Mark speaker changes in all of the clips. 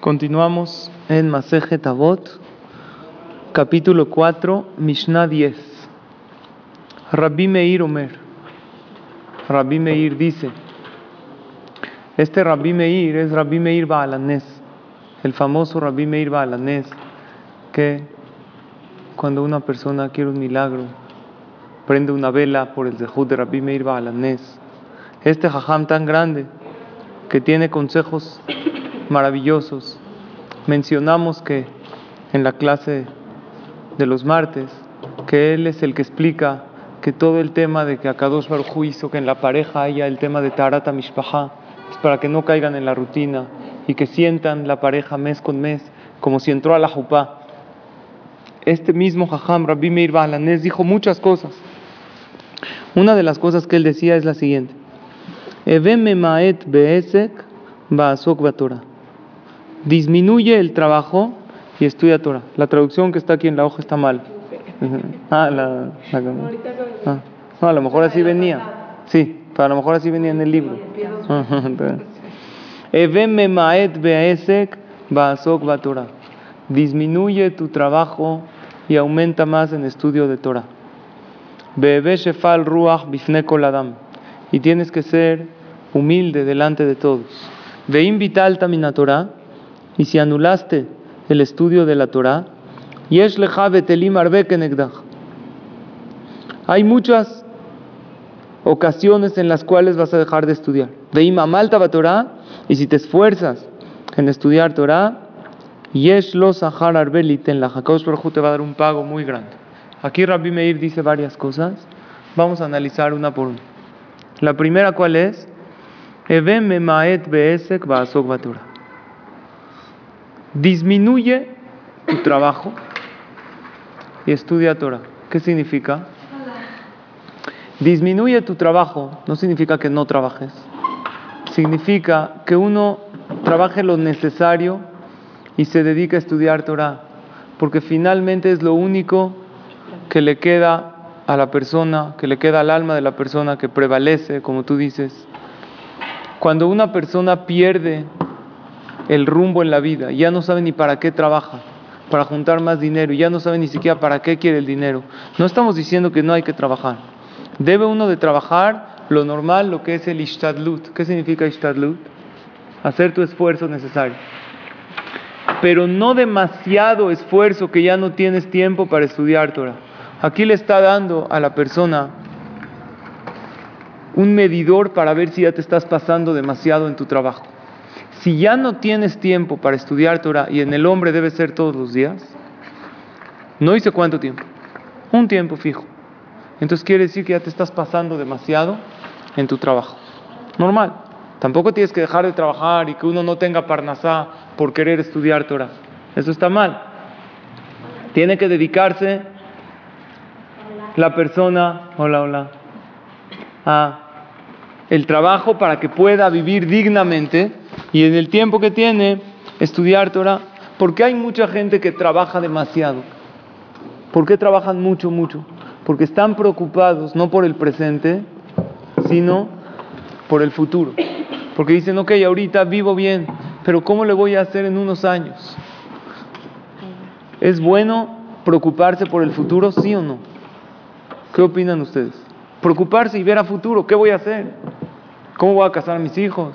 Speaker 1: Continuamos en Maseje Tabot, capítulo 4, Mishnah 10. Rabbi Meir Omer. Rabbi Meir dice: Este Rabbi Meir es Rabbi Meir Baalanés, el famoso Rabbi Meir Baalanés, que cuando una persona quiere un milagro, prende una vela por el Zehut de Rabbi Meir Baalanés. Este jajam tan grande que tiene consejos maravillosos. Mencionamos que en la clase de los martes, que él es el que explica que todo el tema de que Akadosh Baruj hizo que en la pareja haya el tema de Tarata Mishpaha es para que no caigan en la rutina y que sientan la pareja mes con mes como si entró a la jupá. Este mismo Jajam Rabbi Meir Balanés dijo muchas cosas. Una de las cosas que él decía es la siguiente: Eveme maet beesek baasok Torah. Disminuye el trabajo y estudia Torah. La traducción que está aquí en la hoja está mal. Ah, la, ah. No, a lo mejor así venía. Sí, pero a lo mejor así venía en el libro. Disminuye tu trabajo y aumenta más en estudio de Torah. Bebe shefal ruach bifne adam. Y tienes que ser humilde delante de todos. Ve invital tamina Torah. Y si anulaste el estudio de la Torah, yesh Hay muchas ocasiones en las cuales vas a dejar de estudiar. Veim amalta Torah. Y si te esfuerzas en estudiar Torah, Yesh la te va a dar un pago muy grande. Aquí Rabbi Meir dice varias cosas. Vamos a analizar una por una. La primera, ¿cuál es? Evem maet beesek baasok batura. Disminuye tu trabajo y estudia Torah. ¿Qué significa? Disminuye tu trabajo no significa que no trabajes. Significa que uno trabaje lo necesario y se dedica a estudiar Torah, porque finalmente es lo único que le queda a la persona, que le queda al alma de la persona, que prevalece, como tú dices. Cuando una persona pierde el rumbo en la vida, ya no sabe ni para qué trabaja, para juntar más dinero, ya no sabe ni siquiera para qué quiere el dinero. No estamos diciendo que no hay que trabajar. Debe uno de trabajar lo normal, lo que es el ishtadlut. ¿Qué significa ishtadlut? Hacer tu esfuerzo necesario pero no demasiado esfuerzo que ya no tienes tiempo para estudiar Torah. Aquí le está dando a la persona un medidor para ver si ya te estás pasando demasiado en tu trabajo. Si ya no tienes tiempo para estudiar Torah y en el hombre debe ser todos los días, no dice cuánto tiempo, un tiempo fijo. Entonces quiere decir que ya te estás pasando demasiado en tu trabajo. Normal. Tampoco tienes que dejar de trabajar y que uno no tenga parnasá por querer estudiar Torah. Eso está mal. Tiene que dedicarse la persona, hola, hola, a el trabajo para que pueda vivir dignamente y en el tiempo que tiene estudiar Torah. Porque hay mucha gente que trabaja demasiado. ¿Por qué trabajan mucho, mucho? Porque están preocupados no por el presente, sino por el futuro. Porque dicen, ok, ahorita vivo bien, pero ¿cómo le voy a hacer en unos años? ¿Es bueno preocuparse por el futuro, sí o no? ¿Qué opinan ustedes? Preocuparse y ver a futuro, ¿qué voy a hacer? ¿Cómo voy a casar a mis hijos?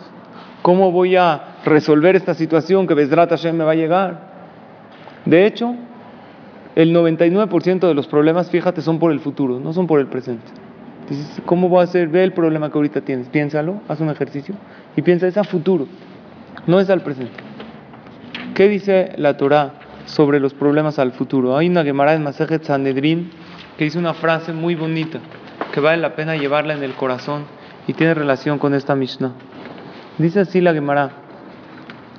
Speaker 1: ¿Cómo voy a resolver esta situación que Besrat Hashem me va a llegar? De hecho, el 99% de los problemas, fíjate, son por el futuro, no son por el presente. ¿cómo voy a hacer? Ve el problema que ahorita tienes, piénsalo, haz un ejercicio y piensa, es a futuro, no es al presente. ¿Qué dice la Torah sobre los problemas al futuro? Hay una Gemara en Masejet Sanedrin que dice una frase muy bonita que vale la pena llevarla en el corazón y tiene relación con esta Mishnah. Dice así la Gemara: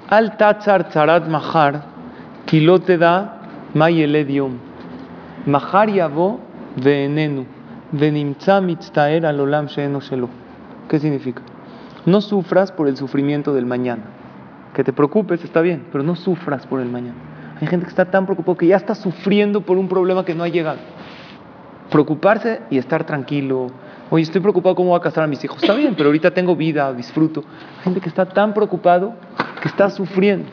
Speaker 1: Al tatzar tzarat mahar, kilote da mayeledium. Mahar yavo venenu. ¿Qué significa? No sufras por el sufrimiento del mañana. Que te preocupes está bien, pero no sufras por el mañana. Hay gente que está tan preocupada que ya está sufriendo por un problema que no ha llegado. Preocuparse y estar tranquilo. Oye, estoy preocupado cómo voy a casar a mis hijos. Está bien, pero ahorita tengo vida, disfruto. Gente que está tan preocupado que está sufriendo.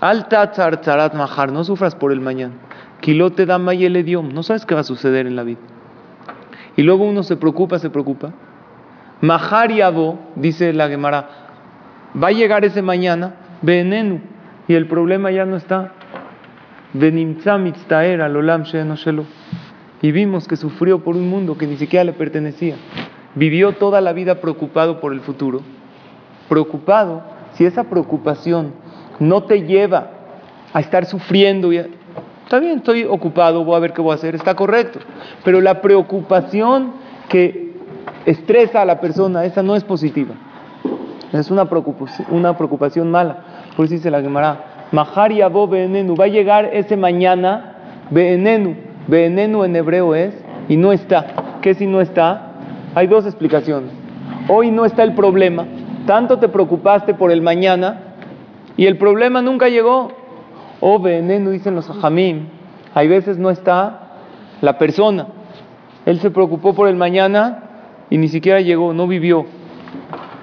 Speaker 1: Alta tzar majar, no sufras por el mañana. Kilote da mayelediom, no sabes qué va a suceder en la vida. Y luego uno se preocupa, se preocupa. Majar y abo, dice la Gemara, va a llegar ese mañana, venenu, y el problema ya no está. Y vimos que sufrió por un mundo que ni siquiera le pertenecía. Vivió toda la vida preocupado por el futuro. Preocupado, si esa preocupación no te lleva a estar sufriendo, y está bien, estoy ocupado, voy a ver qué voy a hacer, está correcto. Pero la preocupación que estresa a la persona, esa no es positiva. Es una preocupación, mala. Por eso dice la Gemara, Mahari Abo va a llegar ese mañana, Beenenu, Beenenu en hebreo es, y no está. ¿Qué si no está? Hay dos explicaciones. Hoy no está el problema, tanto te preocupaste por el mañana y el problema nunca llegó. O Beenenu dicen los Jamim, hay veces no está la persona. Él se preocupó por el mañana y ni siquiera llegó, no vivió.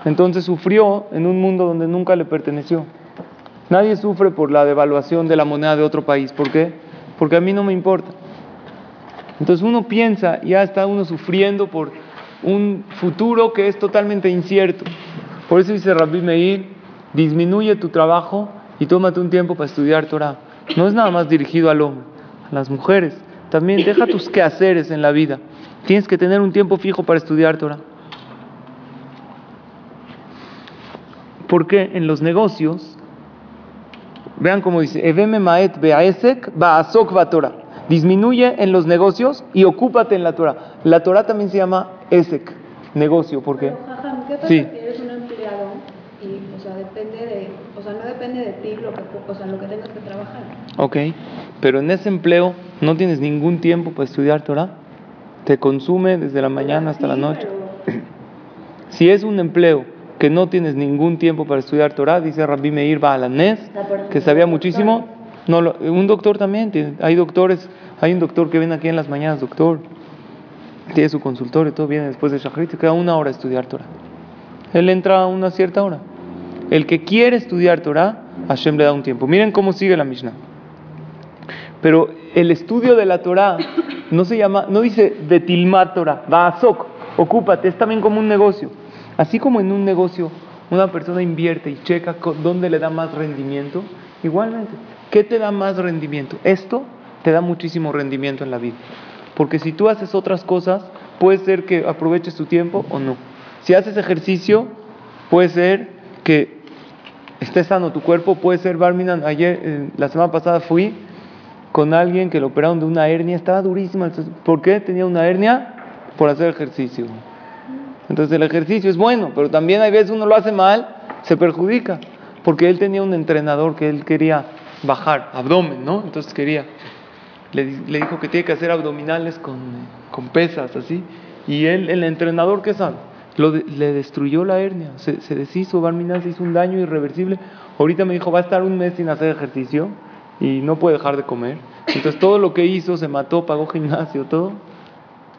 Speaker 1: Entonces sufrió en un mundo donde nunca le perteneció. Nadie sufre por la devaluación de la moneda de otro país. ¿Por qué? Porque a mí no me importa. Entonces uno piensa, ya está uno sufriendo por un futuro que es totalmente incierto. Por eso dice Rabbi Meir, disminuye tu trabajo y tómate un tiempo para estudiar Torah. No es nada más dirigido al hombre, a las mujeres. También deja tus quehaceres en la vida. Tienes que tener un tiempo fijo para estudiar Torah. Porque en los negocios Vean cómo dice, Eveme maet beaesek baasok Torah. Disminuye en los negocios y ocúpate en la Torah. La Torah también se llama esek, negocio. ¿Por qué?
Speaker 2: ¿qué pasa sí. si eres un empleado y, o sea, depende de, o sea, no depende de ti lo que, o sea, lo que tengas que trabajar?
Speaker 1: Ok, pero en ese empleo no tienes ningún tiempo para estudiar Torah. Te consume desde la mañana hasta la noche. Si es un empleo que no tienes ningún tiempo para estudiar Torah, dice Rabbi Meir Baalanés, que sabía muchísimo. No, un doctor también, hay doctores, hay un doctor que viene aquí en las mañanas, doctor, tiene su consultorio, todo viene después de Shachrit, queda una hora a estudiar Torah. Él entra a una cierta hora. El que quiere estudiar Torah, Hashem le da un tiempo. Miren cómo sigue la Mishnah. Pero el estudio de la Torah no se llama, no dice Betilmat Torah, Baasok, ocúpate, es también como un negocio. Así como en un negocio una persona invierte y checa dónde le da más rendimiento, igualmente, ¿qué te da más rendimiento? Esto te da muchísimo rendimiento en la vida. Porque si tú haces otras cosas, puede ser que aproveches tu tiempo o no. Si haces ejercicio, puede ser que esté sano tu cuerpo, puede ser Barminan. Ayer, eh, la semana pasada fui con alguien que lo operaron de una hernia, estaba durísima. ¿Por qué tenía una hernia? Por hacer ejercicio. Entonces el ejercicio es bueno, pero también hay veces uno lo hace mal, se perjudica, porque él tenía un entrenador que él quería bajar, abdomen, ¿no? Entonces quería, le, dijo que tiene que hacer abdominales con, con pesas, así, y él, el entrenador, ¿qué sabe? Lo le destruyó la hernia, se, se deshizo, Barminal se hizo un daño irreversible. Ahorita me dijo, va a estar un mes sin hacer ejercicio y no puede dejar de comer. Entonces todo lo que hizo, se mató, pagó gimnasio, todo.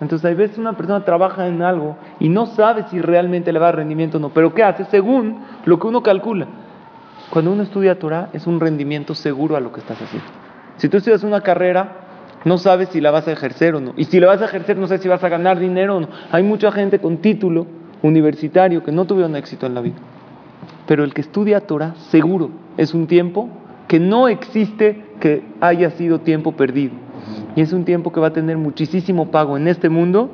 Speaker 1: Entonces, hay veces una persona trabaja en algo y no sabe si realmente le va a rendimiento o no. Pero ¿qué hace? Según lo que uno calcula. Cuando uno estudia Torah, es un rendimiento seguro a lo que estás haciendo. Si tú estudias una carrera, no sabes si la vas a ejercer o no. Y si la vas a ejercer, no sé si vas a ganar dinero o no. Hay mucha gente con título universitario que no tuvieron éxito en la vida. Pero el que estudia Torah, seguro, es un tiempo que no existe que haya sido tiempo perdido. Y es un tiempo que va a tener muchísimo pago en este mundo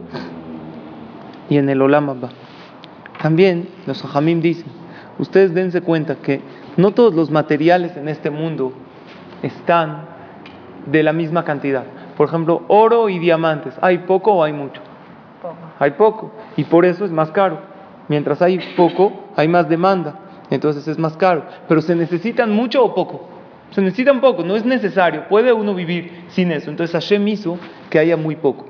Speaker 1: y en el Olam También los Hajamim dicen, ustedes dense cuenta que no todos los materiales en este mundo están de la misma cantidad. Por ejemplo, oro y diamantes, ¿hay poco o hay mucho? Hay poco. Y por eso es más caro. Mientras hay poco, hay más demanda. Entonces es más caro. Pero ¿se necesitan mucho o poco? Se necesita un poco, no es necesario, puede uno vivir sin eso. Entonces Hashem hizo que haya muy poco.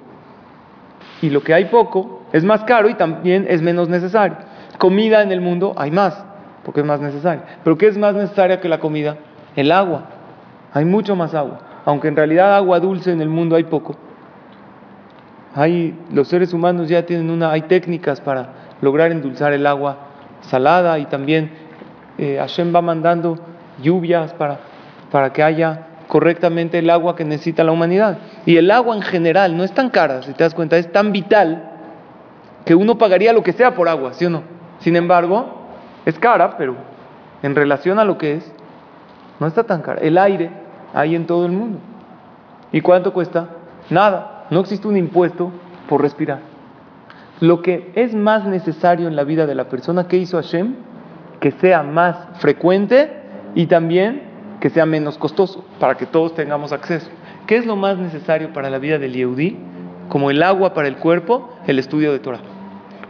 Speaker 1: Y lo que hay poco es más caro y también es menos necesario. Comida en el mundo hay más, es más necesario. Pero ¿qué es más necesaria que la comida? El agua. Hay mucho más agua. Aunque en realidad agua dulce en el mundo hay poco. Hay, los seres humanos ya tienen una, hay técnicas para lograr endulzar el agua salada y también eh, Hashem va mandando lluvias para para que haya correctamente el agua que necesita la humanidad. Y el agua en general no es tan cara, si te das cuenta, es tan vital que uno pagaría lo que sea por agua, ¿sí o no? Sin embargo, es cara, pero en relación a lo que es, no está tan cara. El aire hay en todo el mundo. ¿Y cuánto cuesta? Nada. No existe un impuesto por respirar. Lo que es más necesario en la vida de la persona, ¿qué hizo Hashem? Que sea más frecuente y también que sea menos costoso para que todos tengamos acceso. ¿Qué es lo más necesario para la vida del Yehudi? Como el agua para el cuerpo, el estudio de Torah.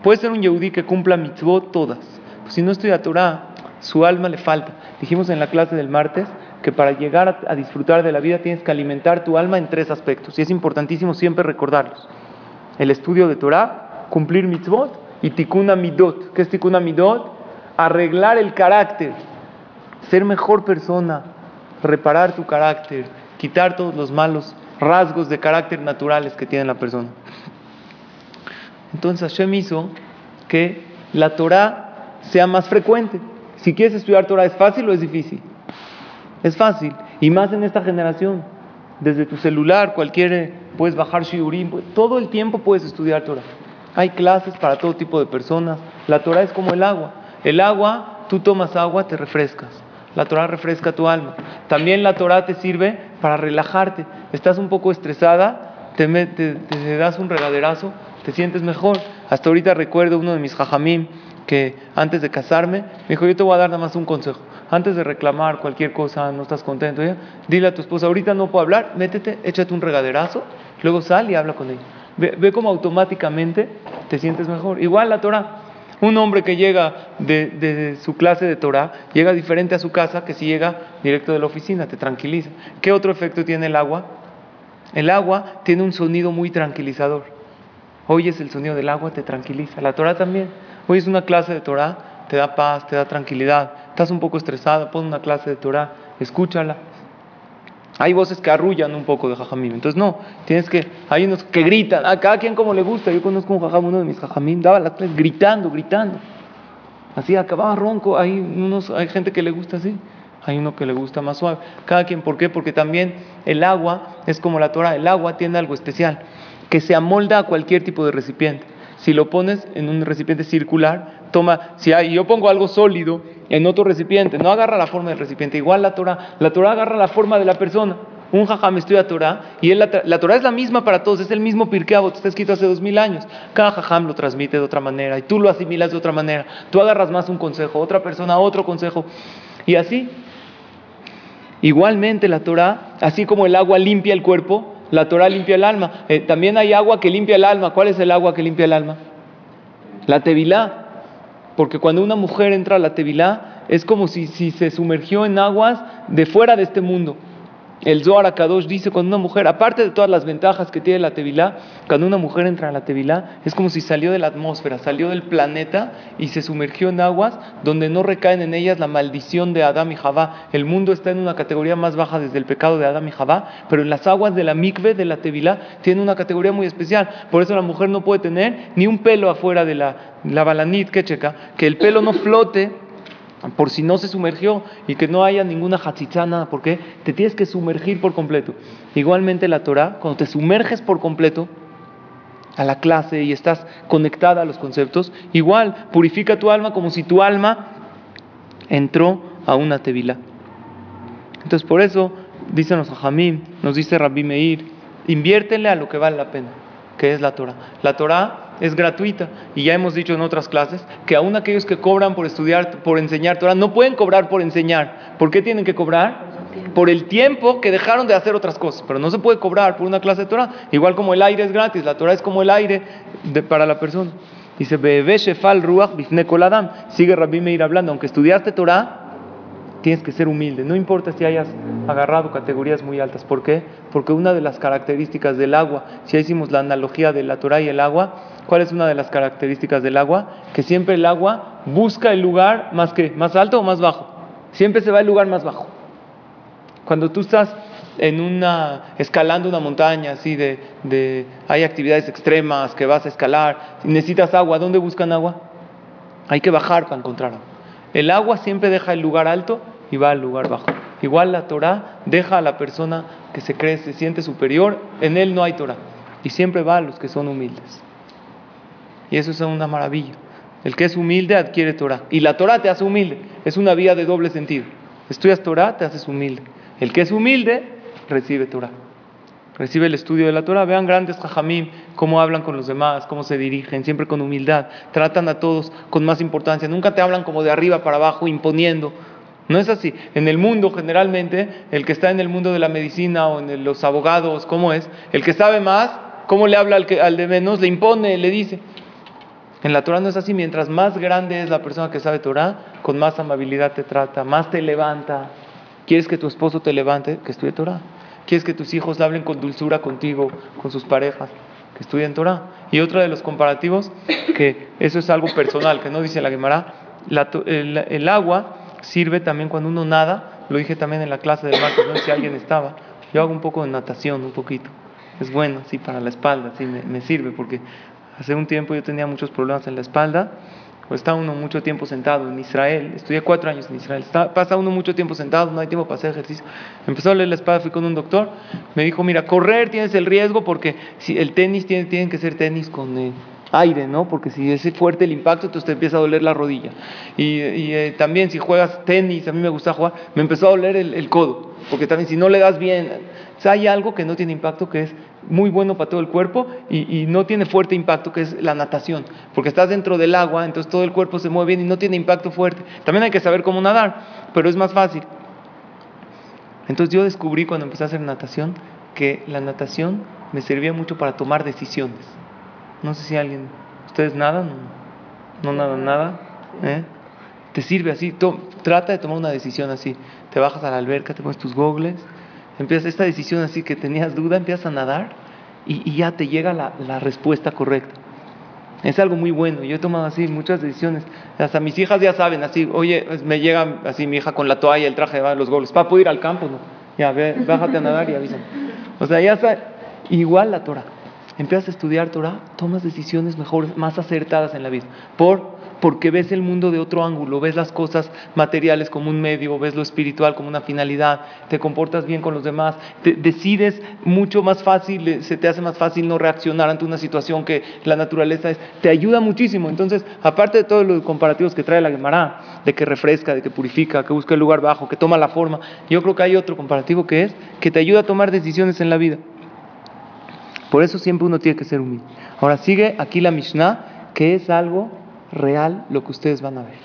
Speaker 1: Puede ser un Yehudi que cumpla mitzvot todas. Si no estudia Torah, su alma le falta. Dijimos en la clase del martes que para llegar a, disfrutar de la vida tienes que alimentar tu alma en tres aspectos y es importantísimo siempre recordarlos. El estudio de Torah, cumplir mitzvot y tikkun midot. ¿Qué es tikkun midot? Arreglar el carácter, ser mejor persona, reparar tu carácter, quitar todos los malos rasgos de carácter naturales que tiene la persona. Entonces Hashem hizo que la Torah sea más frecuente. Si quieres estudiar Torah, ¿es fácil o es difícil? Es fácil. Y más en esta generación. Desde tu celular, cualquier, puedes bajar shiurim, todo el tiempo puedes estudiar Torah. Hay clases para todo tipo de personas. La Torah es como el agua. El agua, tú tomas agua, te refrescas. La Torah refresca tu alma. También la Torah te sirve para relajarte. Estás un poco estresada, te, te das un regaderazo, te sientes mejor. Hasta ahorita recuerdo uno de mis jajamim que antes de casarme me dijo, yo te voy a dar nada más un consejo. Antes de reclamar cualquier cosa, no estás contento, dile a tu esposa, ahorita no puedo hablar, métete, échate un regaderazo, luego sal y habla con ella. Ve, ve cómo automáticamente te sientes mejor. Igual la Torah. Un hombre que llega de, de, su clase de Torah llega diferente a su casa que si llega directo de la oficina, te tranquiliza. ¿Qué otro efecto tiene el agua? El agua tiene un sonido muy tranquilizador. Oyes el sonido del agua, te tranquiliza. La Torah también. Oyes una clase de Torah, te da paz, te da tranquilidad. Estás un poco estresada, pon una clase de Torah, escúchala. Hay voces que arrullan un poco de jajamim. Entonces, no, tienes que. Hay unos que gritan, a cada quien como le gusta. Yo conozco un jajam, uno de mis jajamim, daba las clases gritando, gritando. Así acababa ronco. Hay, unos, hay gente que le gusta así. Hay uno que le gusta más suave. Cada quien, ¿por qué? Porque también el agua es como la Torah. El agua tiene algo especial que se amolda a cualquier tipo de recipiente. Si lo pones en un recipiente circular, toma, si yo pongo algo sólido en otro recipiente, no agarra la forma del recipiente, igual la Torah, la Torah agarra la forma de la persona. Un jajam estudia Torah y él, la, la, Torah es la misma para todos, es el mismo Pirkeabot, está escrito hace dos mil años. Cada jajam lo transmite de otra manera y tú lo asimilas de otra manera. Tú agarras más un consejo, otra persona otro consejo. Y así, igualmente la Torah, así como el agua limpia el cuerpo, la Torah limpia el alma. Eh, también hay agua que limpia el alma. ¿Cuál es el agua que limpia el alma? La tevilá. Porque cuando una mujer entra a la tevilá, es como si, si se sumergió en aguas de fuera de este mundo. El Zohar Akadosh dice cuando una mujer, aparte de todas las ventajas que tiene la Tevilá, cuando una mujer entra a la Tevilá, es como si salió de la atmósfera, salió del planeta y se sumergió en aguas donde no recaen en ellas la maldición de Adán y Javá. El mundo está en una categoría más baja desde el pecado de Adán y Javá, pero en las aguas de la mikve, de la Tevilá, tiene una categoría muy especial. Por eso la mujer no puede tener ni un pelo afuera de la, la balanit que checa, que el pelo no flote por si no se sumergió y que no haya ninguna hachitzá, nada, porque te tienes que sumergir por completo. Igualmente la Torah, cuando te sumerges por completo a la clase y estás conectada a los conceptos, igual purifica tu alma como si tu alma entró a una tevila. Entonces por eso, dicen los hajamim, nos dice Rabbi Meir, inviértele a lo que vale la pena, que es la Torah. La Torah es gratuita. Y ya hemos dicho en otras clases que aún aquellos que cobran por estudiar, por enseñar Torah, no pueden cobrar por enseñar. ¿Por qué tienen que cobrar? Por el tiempo que dejaron de hacer otras cosas. Pero no se puede cobrar por una clase de Torah. Igual como el aire es gratis, la Torah es como el aire para la persona. Dice, Bebe Shefal Ruach Bifne Koladam. Sigue Rabbi Meir hablando. Aunque estudiaste Torah, tienes que ser humilde. No importa si hayas agarrado categorías muy altas. ¿Por qué? Porque una de las características del agua, si hicimos la analogía de la Torah y el agua, ¿cuál es una de las características del agua? Que siempre el agua busca el lugar más que más alto o más bajo. Siempre se va al lugar más bajo. Cuando tú estás en una escalando una montaña así de, de hay actividades extremas que vas a escalar, necesitas agua, ¿dónde buscan agua? Hay que bajar para encontrar agua. El agua siempre deja el lugar alto y va al lugar bajo. Igual la Torah deja a la persona que se cree, se siente superior, en él no hay Torah. Y siempre va a los que son humildes. Y eso es una maravilla. El que es humilde adquiere Torah. Y la Torah te hace humilde. Es una vía de doble sentido. Estudias Torah, te haces humilde. El que es humilde, recibe Torah. Recibe el estudio de la Torah. Vean grandes jajamim, cómo hablan con los demás, cómo se dirigen, siempre con humildad. Tratan a todos con más importancia. Nunca te hablan como de arriba para abajo, imponiendo. No es así. En el mundo, generalmente, el que está en el mundo de la medicina o en los abogados, ¿cómo es? El que sabe más, ¿cómo le habla al, que, al de menos? Le impone, le dice. En la Torah no es así. Mientras más grande es la persona que sabe Torah, con más amabilidad te trata, más te levanta. ¿Quieres que tu esposo te levante? Que estudie Torah. ¿Quieres que tus hijos hablen con dulzura contigo, con sus parejas? Que estudien Torah. Y otro de los comparativos, que eso es algo personal, que no dice la Gemara, el, agua sirve también cuando uno nada, lo dije también en la clase de martes, no sé si alguien estaba, yo hago un poco de natación, un poquito. Es bueno, sí, para la espalda, sí, me, me sirve, porque hace un tiempo yo tenía muchos problemas en la espalda pues está uno mucho tiempo sentado en Israel, estudié cuatro años en Israel, pasa uno mucho tiempo sentado, no hay tiempo para hacer ejercicio. Empezó a leer la espada, fui con un doctor, me dijo, mira, correr tienes el riesgo porque si el tenis tiene, tienen que ser tenis con eh, aire, ¿no? Porque si es fuerte el impacto, entonces te empieza a doler la rodilla. Y, eh, también si juegas tenis, a mí me gusta jugar, me empezó a doler el, el codo, porque también si no le das bien, hay algo que no tiene impacto que es muy bueno para todo el cuerpo y, no tiene fuerte impacto, que es la natación, porque estás dentro del agua, entonces todo el cuerpo se mueve bien y no tiene impacto fuerte. También hay que saber cómo nadar, pero es más fácil. Entonces yo descubrí cuando empecé a hacer natación que la natación me servía mucho para tomar decisiones. No sé si alguien, ustedes nadan, no, nadan nada, ¿eh? te sirve así, trata de tomar una decisión así, te bajas a la alberca, te pones tus gogles empiezas esta decisión así que tenías duda, empiezas a nadar y, ya te llega la, respuesta correcta. Es algo muy bueno. Yo he tomado así muchas decisiones. Hasta mis hijas ya saben, así, oye, me llega así mi hija con la toalla, el traje de los goles. ¿Para poder ir al campo? No. Ya, ve, bájate a nadar y avísame. O sea, ya sabe, igual la Torah. Empiezas a estudiar Torah, tomas decisiones mejores, más acertadas en la vida. ¿Por? porque ves el mundo de otro ángulo, ves las cosas materiales como un medio, ves lo espiritual como una finalidad, te comportas bien con los demás, te decides mucho más fácil, se te hace más fácil no reaccionar ante una situación que la naturaleza es, te ayuda muchísimo. Entonces, aparte de todos los comparativos que trae la Gemara, de que refresca, de que purifica, que busca el lugar bajo, que toma la forma, yo creo que hay otro comparativo que es que te ayuda a tomar decisiones en la vida. Por eso siempre uno tiene que ser humilde. Ahora sigue aquí la Mishnah, que es algo real lo que ustedes van a ver.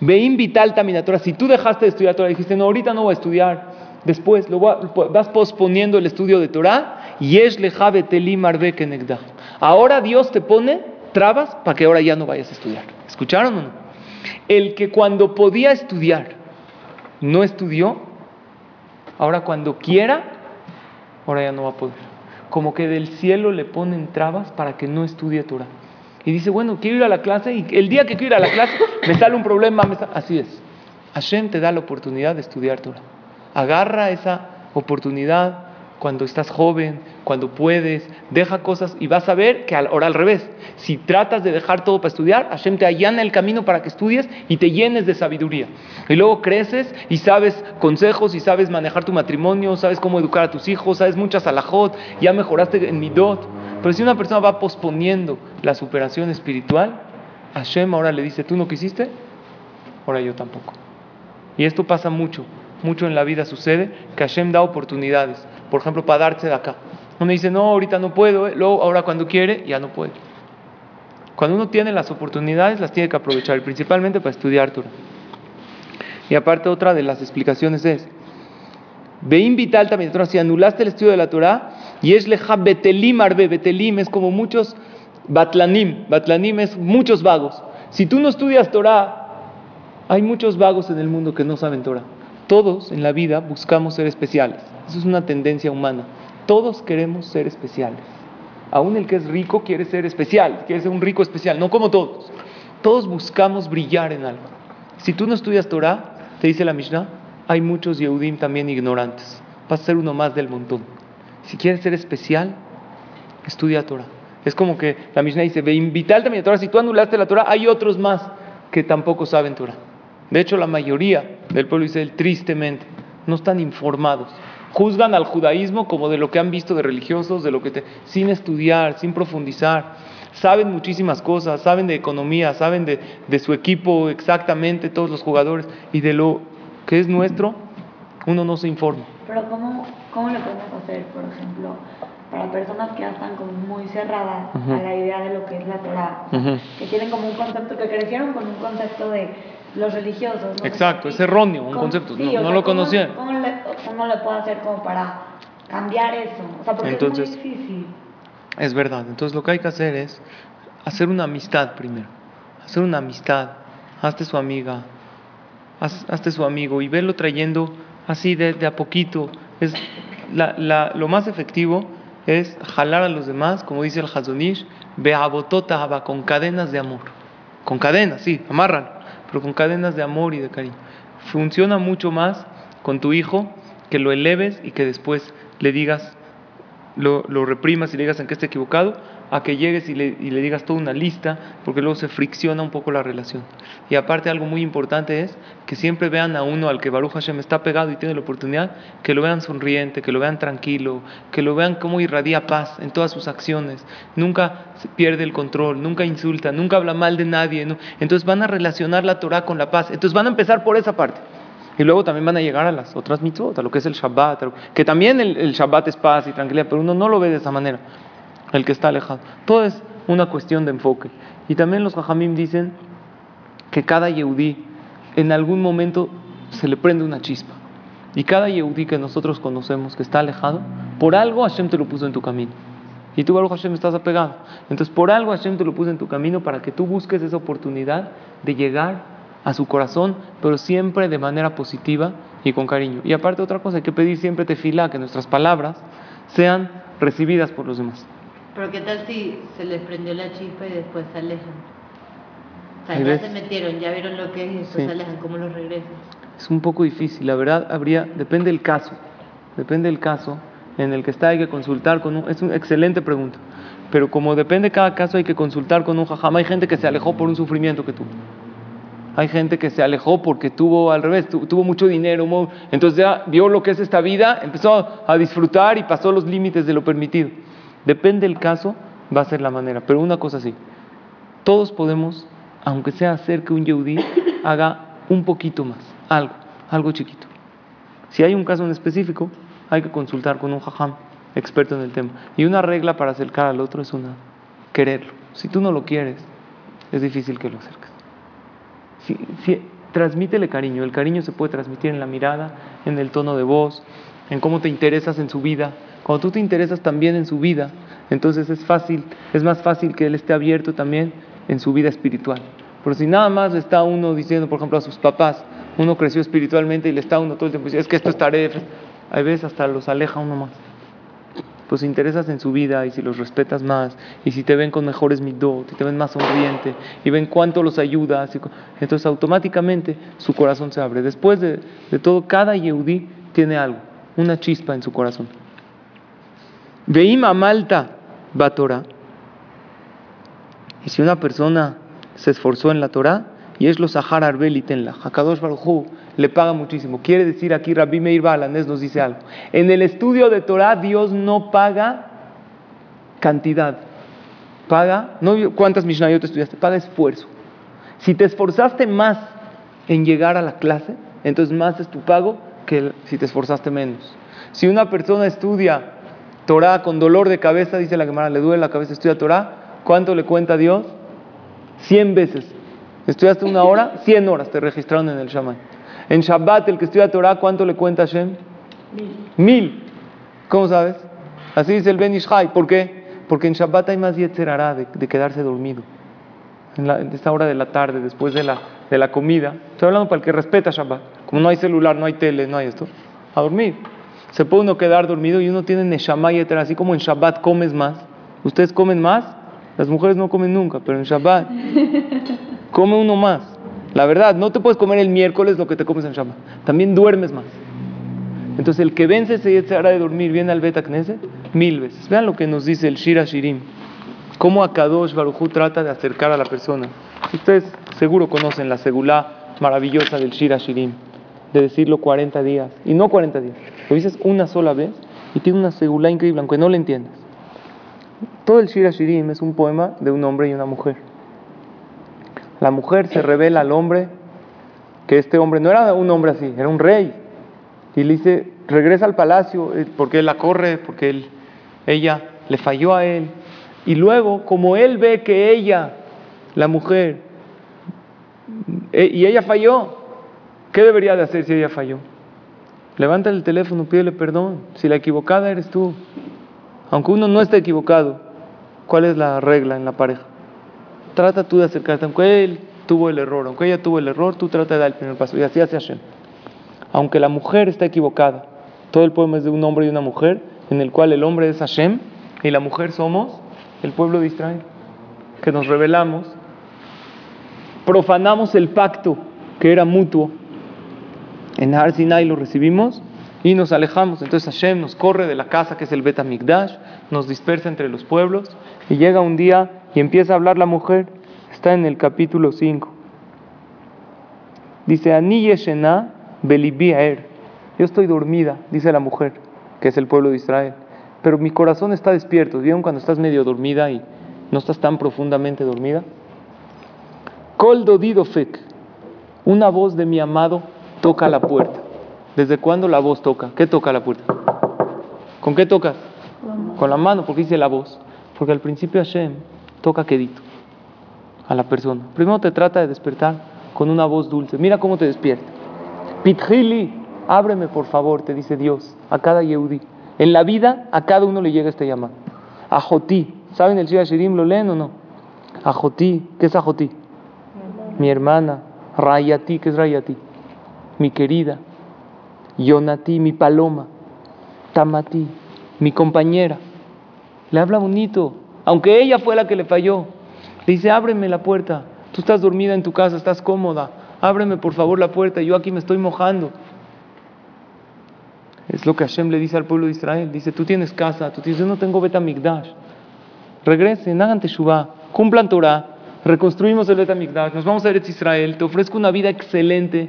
Speaker 1: Ve vital Torah. Si tú dejaste de estudiar Torah, dijiste, no, ahorita no voy a estudiar, después lo vas posponiendo el estudio de Torah, y es Ahora Dios te pone trabas para que ahora ya no vayas a estudiar. ¿Escucharon o no? El que cuando podía estudiar no estudió, ahora cuando quiera, ahora ya no va a poder. Como que del cielo le ponen trabas para que no estudie Torah y dice, bueno, quiero ir a la clase y el día que quiero ir a la clase me sale un problema. Así es. Hashem te da la oportunidad de estudiar Torah. Agarra esa oportunidad cuando estás joven, cuando puedes, deja cosas y vas a ver que ahora al revés, si tratas de dejar todo para estudiar, Hashem te allana el camino para que estudies y te llenes de sabiduría. Y luego creces y sabes consejos y sabes manejar tu matrimonio, sabes cómo educar a tus hijos, sabes muchas alajot, ya mejoraste en midot. Pero si una persona va posponiendo la superación espiritual, Hashem ahora le dice, ¿tú no quisiste? Ahora yo tampoco. Y esto pasa mucho, mucho en la vida sucede, que Hashem da oportunidades, por ejemplo, para darse de acá. Uno dice, no, ahorita no puedo, ¿eh? luego ahora cuando quiere, ya no puede. Cuando uno tiene las oportunidades, las tiene que aprovechar, principalmente para estudiar Torah. Y aparte otra de las explicaciones es, ve vital también, si anulaste el estudio de la Torah, y es leja betelim arbe, betelim es como muchos batlanim, batlanim es muchos vagos. Si tú no estudias Torah, hay muchos vagos en el mundo que no saben Torah. Todos en la vida buscamos ser especiales. Eso es una tendencia humana. Todos queremos ser especiales. Aún el que es rico quiere ser especial, quiere ser un rico especial, no como todos. Todos buscamos brillar en algo. Si tú no estudias Torah, te dice la Mishnah, hay muchos Yehudim también ignorantes. Vas a ser uno más del montón. Si quieres ser especial, estudia Torah. Es como que la Mishnah dice, ve invitar también a Torah. Si tú anulaste la Torah, hay otros más que tampoco saben Torah. De hecho, la mayoría del pueblo dice, tristemente, no están informados. Juzgan al judaísmo como de lo que han visto de religiosos, de lo que te, sin estudiar, sin profundizar. Saben muchísimas cosas, saben de economía, saben de, de su equipo exactamente, todos los jugadores, y de lo que es nuestro, uno no se informa.
Speaker 3: Pero ¿cómo, cómo lo podemos hacer, por ejemplo, para personas que ya están como muy cerradas a la idea de lo que es la Torah? O sea, Que tienen como un concepto, que crecieron con un concepto de los religiosos. ¿no?
Speaker 1: Exacto, es erróneo, un concepto,
Speaker 3: sí,
Speaker 1: no, no
Speaker 3: sea,
Speaker 1: lo
Speaker 3: ¿cómo-
Speaker 1: conocían.
Speaker 3: ¿cómo, le, ¿Cómo le puedo hacer como para cambiar eso? O sea, porque
Speaker 1: Entonces-
Speaker 3: es muy difícil.
Speaker 1: Es verdad. Entonces lo que hay que hacer es hacer una amistad primero. Hacer una amistad. Hazte su amiga. Haz- hazte su amigo y verlo trayendo así de, de a poquito. Es la- la- lo más efectivo es jalar a los demás, como dice el Hazonish, beabototaba, con cadenas de amor. Con cadenas, sí, amárralo, pero con cadenas de amor y de cariño. Funciona mucho más con tu hijo que lo eleves y que después le digas, lo, lo reprimas y le digas en qué está equivocado, a que llegues y le, y le digas toda una lista, porque luego se fricciona un poco la relación. Y aparte algo muy importante es que siempre vean a uno al que Baruch Hashem está pegado y tiene la oportunidad, que lo vean sonriente, que lo vean tranquilo, que lo vean cómo irradia paz en todas sus acciones, nunca pierde el control, nunca insulta, nunca habla mal de nadie. Entonces van a relacionar la Torah con la paz. Entonces van a empezar por esa parte. Y luego también van a llegar a las otras mitzvot, a lo que es el Shabbat, que también el, el Shabbat es paz y tranquilidad, pero uno no lo ve de esa manera, el que está alejado. Todo es una cuestión de enfoque. Y también los Jajamim dicen que cada Yehudí en algún momento se le prende una chispa. Y cada Yehudí que nosotros conocemos que está alejado, por algo Hashem te lo puso en tu camino. Y tú, Baruch Hashem, estás apegado. Entonces, por algo Hashem te lo puso en tu camino para que tú busques esa oportunidad de llegar a su corazón, pero siempre de manera positiva y con cariño. Y aparte, otra cosa, hay que pedir siempre tefilá, que nuestras palabras sean recibidas por los demás.
Speaker 4: Pero qué tal si se les prendió la chispa y después se alejan. O sea, ya se metieron, ya vieron lo que es y después
Speaker 1: Sí.
Speaker 4: se alejan, ¿cómo los regresas?
Speaker 1: Es un poco difícil, la verdad, habría, depende del caso, depende del caso en el que está, hay que consultar con un, es una excelente pregunta, pero como depende cada caso, hay que consultar con un jajam. Hay gente que se alejó por un sufrimiento que tuvo. Hay gente que se alejó porque tuvo al revés, tu- tuvo mucho dinero, entonces ya vio lo que es esta vida, empezó a disfrutar y pasó los límites de lo permitido. Depende del caso, va a ser la manera. Pero una cosa sí, todos podemos, aunque sea hacer que un yehudí haga un poquito más, algo, algo chiquito. Si hay un caso en específico, hay que consultar con un jajam experto en el tema. Y una regla para acercar al otro es una, quererlo. Si tú no lo quieres, es difícil que lo acerques. Si, si- transmítele cariño. El cariño se puede transmitir en la mirada, en el tono de voz, en cómo te interesas en su vida. Cuando tú te interesas también en su vida, entonces es fácil, es más fácil que él esté abierto también en su vida espiritual. Pero si nada más le está uno diciendo, por ejemplo, a sus papás, uno creció espiritualmente y le está uno todo el tiempo diciendo, es que esto es taref, hay veces hasta los aleja uno más. Pues si interesas en su vida y si los respetas más, y si te ven con mejores midot, y te ven más sonriente, y ven cuánto los ayudas, entonces automáticamente su corazón se abre. Después de, de todo, cada yehudí tiene algo, una chispa en su corazón. Veima malta va. Y si una persona se esforzó en la Torah, y es lo Sahar Arbel y Tenla, Hakadosh Baruj le paga muchísimo. Quiere decir aquí, Rabbi Meir Balanés nos dice algo. En el estudio de Torah, Dios no paga cantidad. Paga, no cuántas Mishnayot estudiaste, paga esfuerzo. Si te esforzaste más en llegar a la clase, entonces más es tu pago que si te esforzaste menos. Si una persona estudia Torah con dolor de cabeza, dice la Gemara, le duele la cabeza, estudia Torah, ¿cuánto le cuenta Dios? 100 veces. Estudiaste una hora, 100 horas te registraron en el Shammai. En Shabbat, el que estudia Torah, ¿cuánto le cuenta Hashem? Mil. ¿Cómo sabes? Así dice el Ben Ishai. ¿Por qué? Porque en Shabbat hay más yetzerará de, de quedarse dormido. En, la, en esta hora de la tarde, después de la, de la comida. Estoy hablando para el que respeta Shabbat. Como no hay celular, no hay tele, no hay esto. A dormir. Se puede uno quedar dormido y uno tiene Neshama y. Así como en Shabbat comes más. ¿Ustedes comen más? Las mujeres no comen nunca, pero en Shabbat come uno más. La verdad, no te puedes comer el miércoles lo que te comes en Shabbat. También duermes más. Entonces, el que vence ese Yetzirah de dormir viene al Bet Knesset mil veces. Vean lo que nos dice el Shira Shirim. Cómo Akadosh Baruj Hu trata de acercar a la persona. Ustedes seguro conocen la segulá maravillosa del Shira Shirim, de decirlo 40 días. Y no 40 días. Lo dices una sola vez y tiene una segula increíble, aunque no lo entiendas. Todo el Shira Shirim es un poema de un hombre y una mujer. La mujer se revela al hombre que este hombre no era un hombre así, era un rey. Y le dice, regresa al palacio eh, porque él la corre, porque él, ella le falló a él. Y luego, como él ve que ella, la mujer, eh, y ella falló, ¿qué debería de hacer si ella falló? Levanta el teléfono, pídele perdón. Si la equivocada eres tú, aunque uno no esté equivocado, ¿cuál es la regla en la pareja? Trata tú de acercarte, aunque él tuvo el error, aunque ella tuvo el error, tú trata de dar el primer paso. Y así hace Hashem. Aunque la mujer está equivocada, todo el poema es de un hombre y una mujer, en el cual el hombre es Hashem y la mujer somos el pueblo de Israel, que nos revelamos, profanamos el pacto que era mutuo. En Har Sinai lo recibimos y nos alejamos. Entonces Hashem nos corre de la casa que es el Bet Mikdash, nos dispersa entre los pueblos y llega un día y empieza a hablar la mujer. Está en el capítulo 5. Dice, Ani Yeshena Belibi Er. Yo estoy dormida, dice la mujer, que es el pueblo de Israel. Pero mi corazón está despierto. ¿Vieron cuando estás medio dormida y no estás tan profundamente dormida? Kol Dodido Fek. Una voz de mi amado toca la puerta. ¿Desde cuándo la voz toca? ¿Qué toca la puerta? ¿Con qué tocas? Con la mano, porque dice la voz. Porque al principio Hashem toca quedito a la persona. Primero te trata de despertar con una voz dulce. Mira cómo te despierta. Pitjili, ábreme por favor, te dice Dios a cada Yehudi. En la vida a cada uno le llega este llamado. Ajotí, ¿saben el Shia Shirim? ¿Lo leen o no? Ajotí, ¿qué es Ajotí? Mi hermana. Rayati, ¿qué es Rayati? Mi querida. Yonati, mi paloma. Tamati, mi compañera. Le habla bonito, aunque ella fue la que le falló. Le dice, ábreme la puerta. Tú estás dormida en tu casa, estás cómoda. Ábreme por favor la puerta, yo aquí me estoy mojando. Es lo que Hashem le dice al pueblo de Israel. Dice, tú tienes casa, tú dices, yo no tengo Betamigdash. Regresen, hagan Teshuvah, cumplan Torah, reconstruimos el Betamigdash, nos vamos a Eretz Israel, te ofrezco una vida excelente.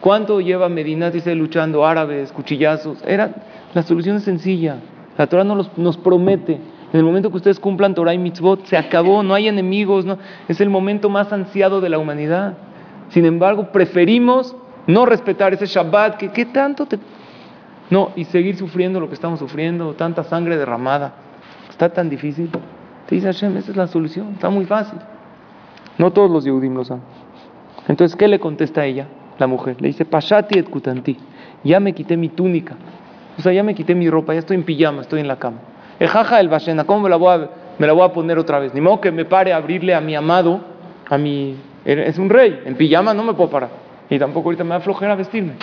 Speaker 1: ¿Cuánto lleva Medina, dice, luchando? Árabes, cuchillazos. Era, la solución es sencilla. La Torah nos, nos promete. En el momento que ustedes cumplan Torah y mitzvot, se acabó, no hay enemigos, no, es el momento más ansiado de la humanidad. Sin embargo, preferimos no respetar ese Shabbat, que ¿qué tanto te... No, y seguir sufriendo lo que estamos sufriendo, tanta sangre derramada. Está tan difícil. Te dice Hashem, esa es la solución, está muy fácil. No todos los Yehudim lo saben. Entonces, ¿qué le contesta a ella, la mujer? Le dice, Pashati et kutanti, ya me quité mi túnica. O sea, ya me quité mi ropa, ya estoy en pijama, estoy en la cama. Ejaja el Bashena, ¿cómo me la, voy a, voy a poner otra vez? Ni modo que me pare a abrirle a mi amado, a mi... Es un rey, en pijama no me puedo parar. Y tampoco ahorita me da flojera vestirme.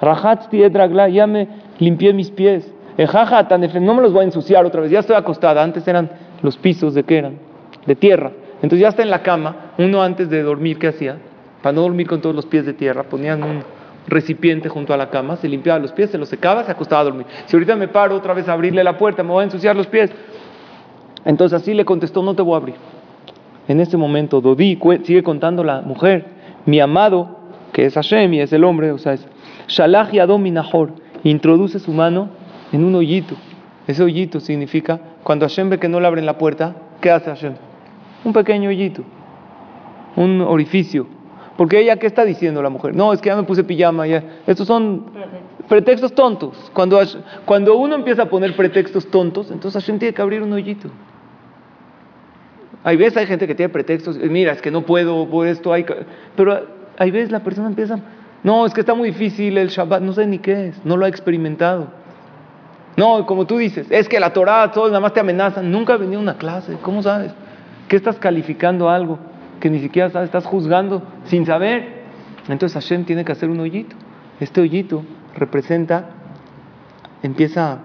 Speaker 1: Rahatzti edragla, ya me limpié mis pies. Ejaja no me los voy a ensuciar otra vez, ya estoy acostada. Antes eran los pisos de qué eran? De tierra. Entonces ya está en la cama, uno antes de dormir, ¿qué hacía? Para no dormir con todos los pies de tierra, ponían un recipiente junto a la cama, se limpiaba los pies, se los secaba, se acostaba a dormir. Si ahorita me paro otra vez a abrirle la puerta, me voy a ensuciar los pies. Entonces así le contestó, no te voy a abrir. En ese momento, Dodi sigue contando la mujer, mi amado, que es Hashem y es el hombre, o sea, es Shalach Yadom Minahor, introduce su mano en un hoyito. Ese hoyito significa, cuando Hashem ve que no le abren la puerta, ¿qué hace Hashem? Un pequeño hoyito, un orificio. Porque ella, ¿qué está diciendo la mujer? No, es que ya me puse pijama, ya. Estos son pretextos tontos. Cuando, cuando uno empieza a poner pretextos tontos, entonces Hashem tiene que abrir un hoyito. Hay veces hay gente que tiene pretextos, mira, es que no puedo por esto, hay pero hay veces la persona empieza, no, es que está muy difícil el Shabbat, no sé ni qué es, no lo ha experimentado. No, como tú dices, es que la Torah, todos nada más te amenazan, nunca ha venido a una clase, ¿cómo sabes? ¿Qué estás calificando algo que ni siquiera? Estás juzgando sin saber. Entonces Hashem tiene que hacer un hoyito. Este hoyito representa, empieza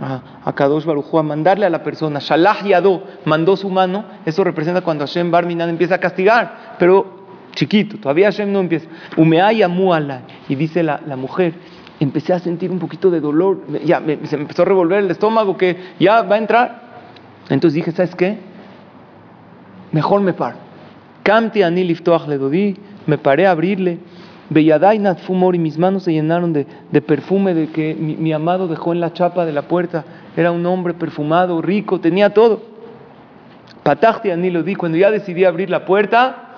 Speaker 1: a, Kadosh Baruj a mandarle a la persona, Shalah Yado, mandó su mano, eso representa cuando Hashem Barminan empieza a castigar, pero chiquito, todavía Hashem no empieza. Umeaya muala, y dice la, la, mujer, empecé a sentir un poquito de dolor, ya se me empezó a revolver el estómago que ya va a entrar. Entonces dije, ¿sabes qué? Mejor me paro. Kamti ani le dodi, me paré a abrirle. Belladai Natfumor y mis manos se llenaron de, de perfume de que mi, amado dejó en la chapa de la puerta. Era un hombre perfumado, rico, tenía todo. Patachti ni lo di, cuando ya decidí abrir la puerta,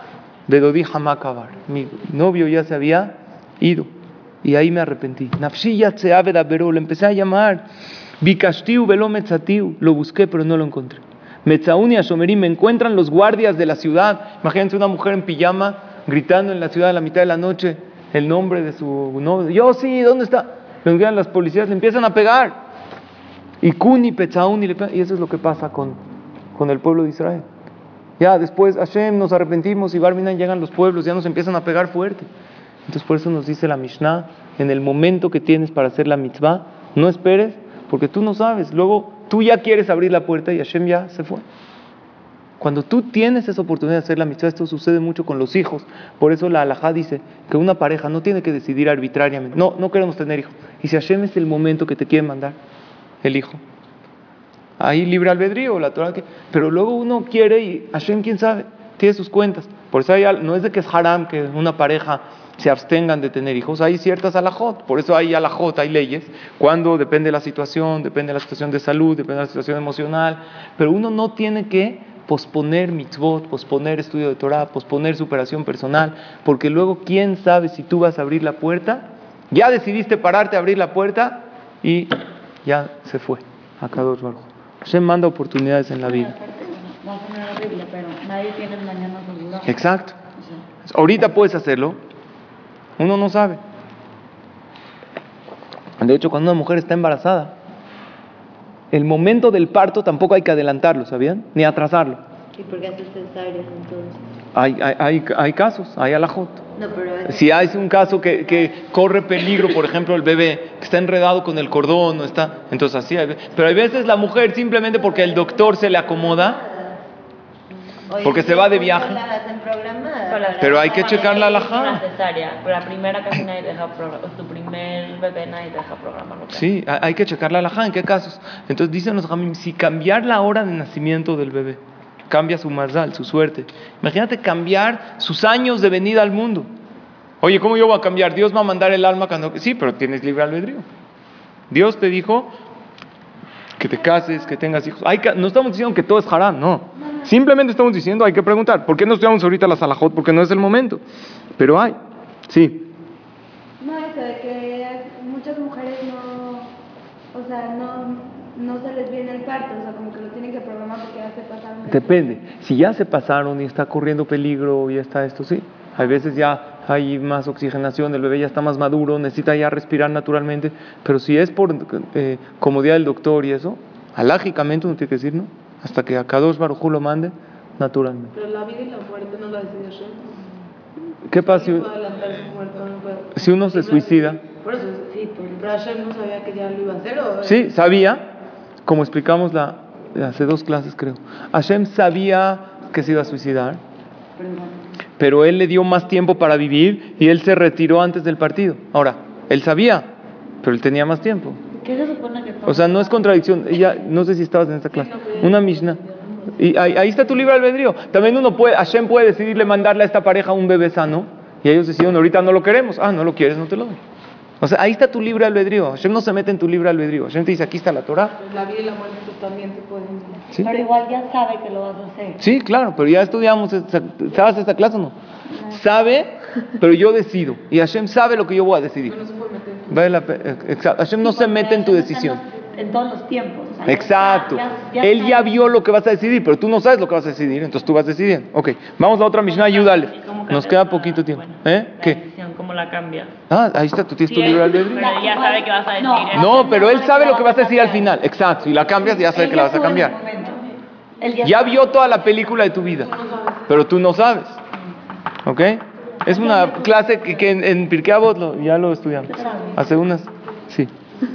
Speaker 1: Bedodí Hamakabar. Mi novio ya se había ido. Y ahí me arrepentí. Nafshi se le empecé a llamar. Bikashtiu velo metzatiu. Lo busqué, pero no lo encontré. Metzauni Ashomerim, me encuentran los guardias de la ciudad. Imagínense una mujer en pijama gritando en la ciudad a la mitad de la noche el nombre de su novio. Yo sí, ¿dónde está? Le las policías, le empiezan a pegar. Y Kuni, Petzauni, le pegan. Y eso es lo que pasa con, con el pueblo de Israel. Ya después Hashem nos arrepentimos y Barminan llegan los pueblos, ya nos empiezan a pegar fuerte. Entonces por eso nos dice la Mishnah, en el momento que tienes para hacer la mitzvah, no esperes, porque tú no sabes. Luego tú ya quieres abrir la puerta y Hashem ya se fue. Cuando tú tienes esa oportunidad de hacer la mitzvah, esto sucede mucho con los hijos. Por eso la halajá dice que una pareja no tiene que decidir arbitrariamente. No, no queremos tener hijos. Y si Hashem es el momento que te quiere mandar el hijo, Ahí libre albedrío, la Torah que... Pero luego uno quiere y Hashem, quién sabe, tiene sus cuentas. Por eso no es de que es haram que una pareja se abstengan de tener hijos. Hay ciertas alajot, por eso hay alajot, hay leyes. Cuando depende de la situación, depende de la situación de salud, depende de la situación emocional. Pero uno no tiene que posponer mitzvot, posponer estudio de Torah, posponer superación personal, porque luego quién sabe si tú vas a abrir la puerta. Ya decidiste pararte a abrir la puerta y ya se fue. Acá dos barcos. Hashem manda oportunidades en la vida.
Speaker 3: A.
Speaker 1: Exacto. Ahorita puedes hacerlo, uno no sabe. De hecho, cuando una mujer está embarazada, el momento del parto tampoco hay que adelantarlo, ¿sabían? Ni atrasarlo.
Speaker 4: ¿Y por qué haces cesáreas entonces?
Speaker 1: Hay, hay, hay, hay casos, hay alajot.
Speaker 4: No, pero
Speaker 1: Si hay un caso que, que corre peligro, por ejemplo, el bebé que está enredado con el cordón, o está, entonces así. hay pero hay veces la mujer simplemente porque el doctor se le acomoda, porque se va de viaje. Pero hay que checar la
Speaker 5: pero la primera casi nadie deja programar, tu primer bebé nadie deja programarlo.
Speaker 1: Sí, ha- hay que checar la alajá, en qué casos. Entonces dicen los jamim, si cambiar la hora de nacimiento del bebé cambia su mazal, su suerte. Imagínate cambiar sus años de venida al mundo. Oye, ¿cómo yo voy a cambiar? Dios va a mandar el alma cuando... Sí, pero tienes libre albedrío. Dios te dijo que te cases, que tengas hijos. No estamos diciendo que todo es haram, no. Simplemente estamos diciendo, hay que preguntar, ¿por qué no estudiamos ahorita la salajot? Porque no es el momento. Pero hay, sí.
Speaker 2: No, eso de que muchas mujeres no, o sea, no, no se les viene el parto, o sea, como que lo tienen que programar porque ya se pasaron. de-
Speaker 1: Depende. Si ya se pasaron y está corriendo peligro y está esto, sí. Hay veces ya hay más oxigenación, el bebé ya está más maduro, necesita ya respirar naturalmente. Pero si es por eh, comodidad del doctor y eso, alágicamente uno tiene que decir, ¿no? Hasta que a Kadosh Barujú lo mande naturalmente.
Speaker 6: Pero la vida y la muerte no la decide Hashem.
Speaker 1: ¿Qué pasa si,
Speaker 6: No
Speaker 1: si uno se suicida?
Speaker 6: Por eso, sí, pero pero Hashem no sabía que ya lo iba a hacer. ¿o?
Speaker 1: Sí, sabía, como explicamos la, hace dos clases creo. Hashem sabía que se iba a suicidar, pero él le dio más tiempo para vivir y él se retiró antes del partido. Ahora, él sabía, pero él tenía más tiempo.
Speaker 3: ¿Qué se supone que pasa?
Speaker 1: O sea, no es contradicción. Ella, no sé si estabas en esta clase. Una Mishnah. Y ahí, ahí está tu libre albedrío. También uno puede, Hashem puede decidirle mandarle a esta pareja un bebé sano y ellos decidieron, ahorita no lo queremos. Ah, no lo quieres, no te lo doy. O sea, ahí está tu libre albedrío. Hashem no se mete en tu libre albedrío. Hashem te dice, aquí está la Torah.
Speaker 6: Pues la vida y la muerte también se pueden.
Speaker 1: ¿Sí?
Speaker 3: Pero igual ya sabe que lo vas a hacer.
Speaker 1: Sí, claro, pero ya estudiamos, esa- ¿sabes esta clase o no? Sabe, pero yo decido. Y Hashem sabe lo que yo voy a decidir.
Speaker 6: No se puede meter.
Speaker 1: Vale la pe- eh, exacto. Hashem no
Speaker 3: Sí,
Speaker 1: se mete en tu decisión.
Speaker 3: En, los- en todos los tiempos. o sea, ya-
Speaker 1: Exacto.
Speaker 3: ya- ya
Speaker 1: Él ya vio lo que vas a decidir, pero tú no sabes lo que vas a decidir, entonces tú vas decidiendo. Ok, vamos a otra Mishnah, ayúdale.
Speaker 5: ¿Y cómo
Speaker 1: Nos queda
Speaker 5: la-
Speaker 1: poquito tiempo.
Speaker 5: bueno,
Speaker 1: ¿Eh?
Speaker 5: La
Speaker 1: ¿Qué?
Speaker 5: decisión, ¿cómo la cambias?
Speaker 1: Ah, ahí está, tú tienes tu
Speaker 5: Sí, él-
Speaker 1: albedrío.
Speaker 5: Pero ya sabe que vas a decir
Speaker 3: No.
Speaker 1: No, pero él sabe lo que vas a decir al final. Exacto, y la cambias ya sabe que la vas a cambiar.
Speaker 3: ya
Speaker 1: vio toda la película de tu vida, pero tú no sabes. ¿Ok? Es una clase que, que en, en lo- ya lo estudiamos. Hace unas. Sí.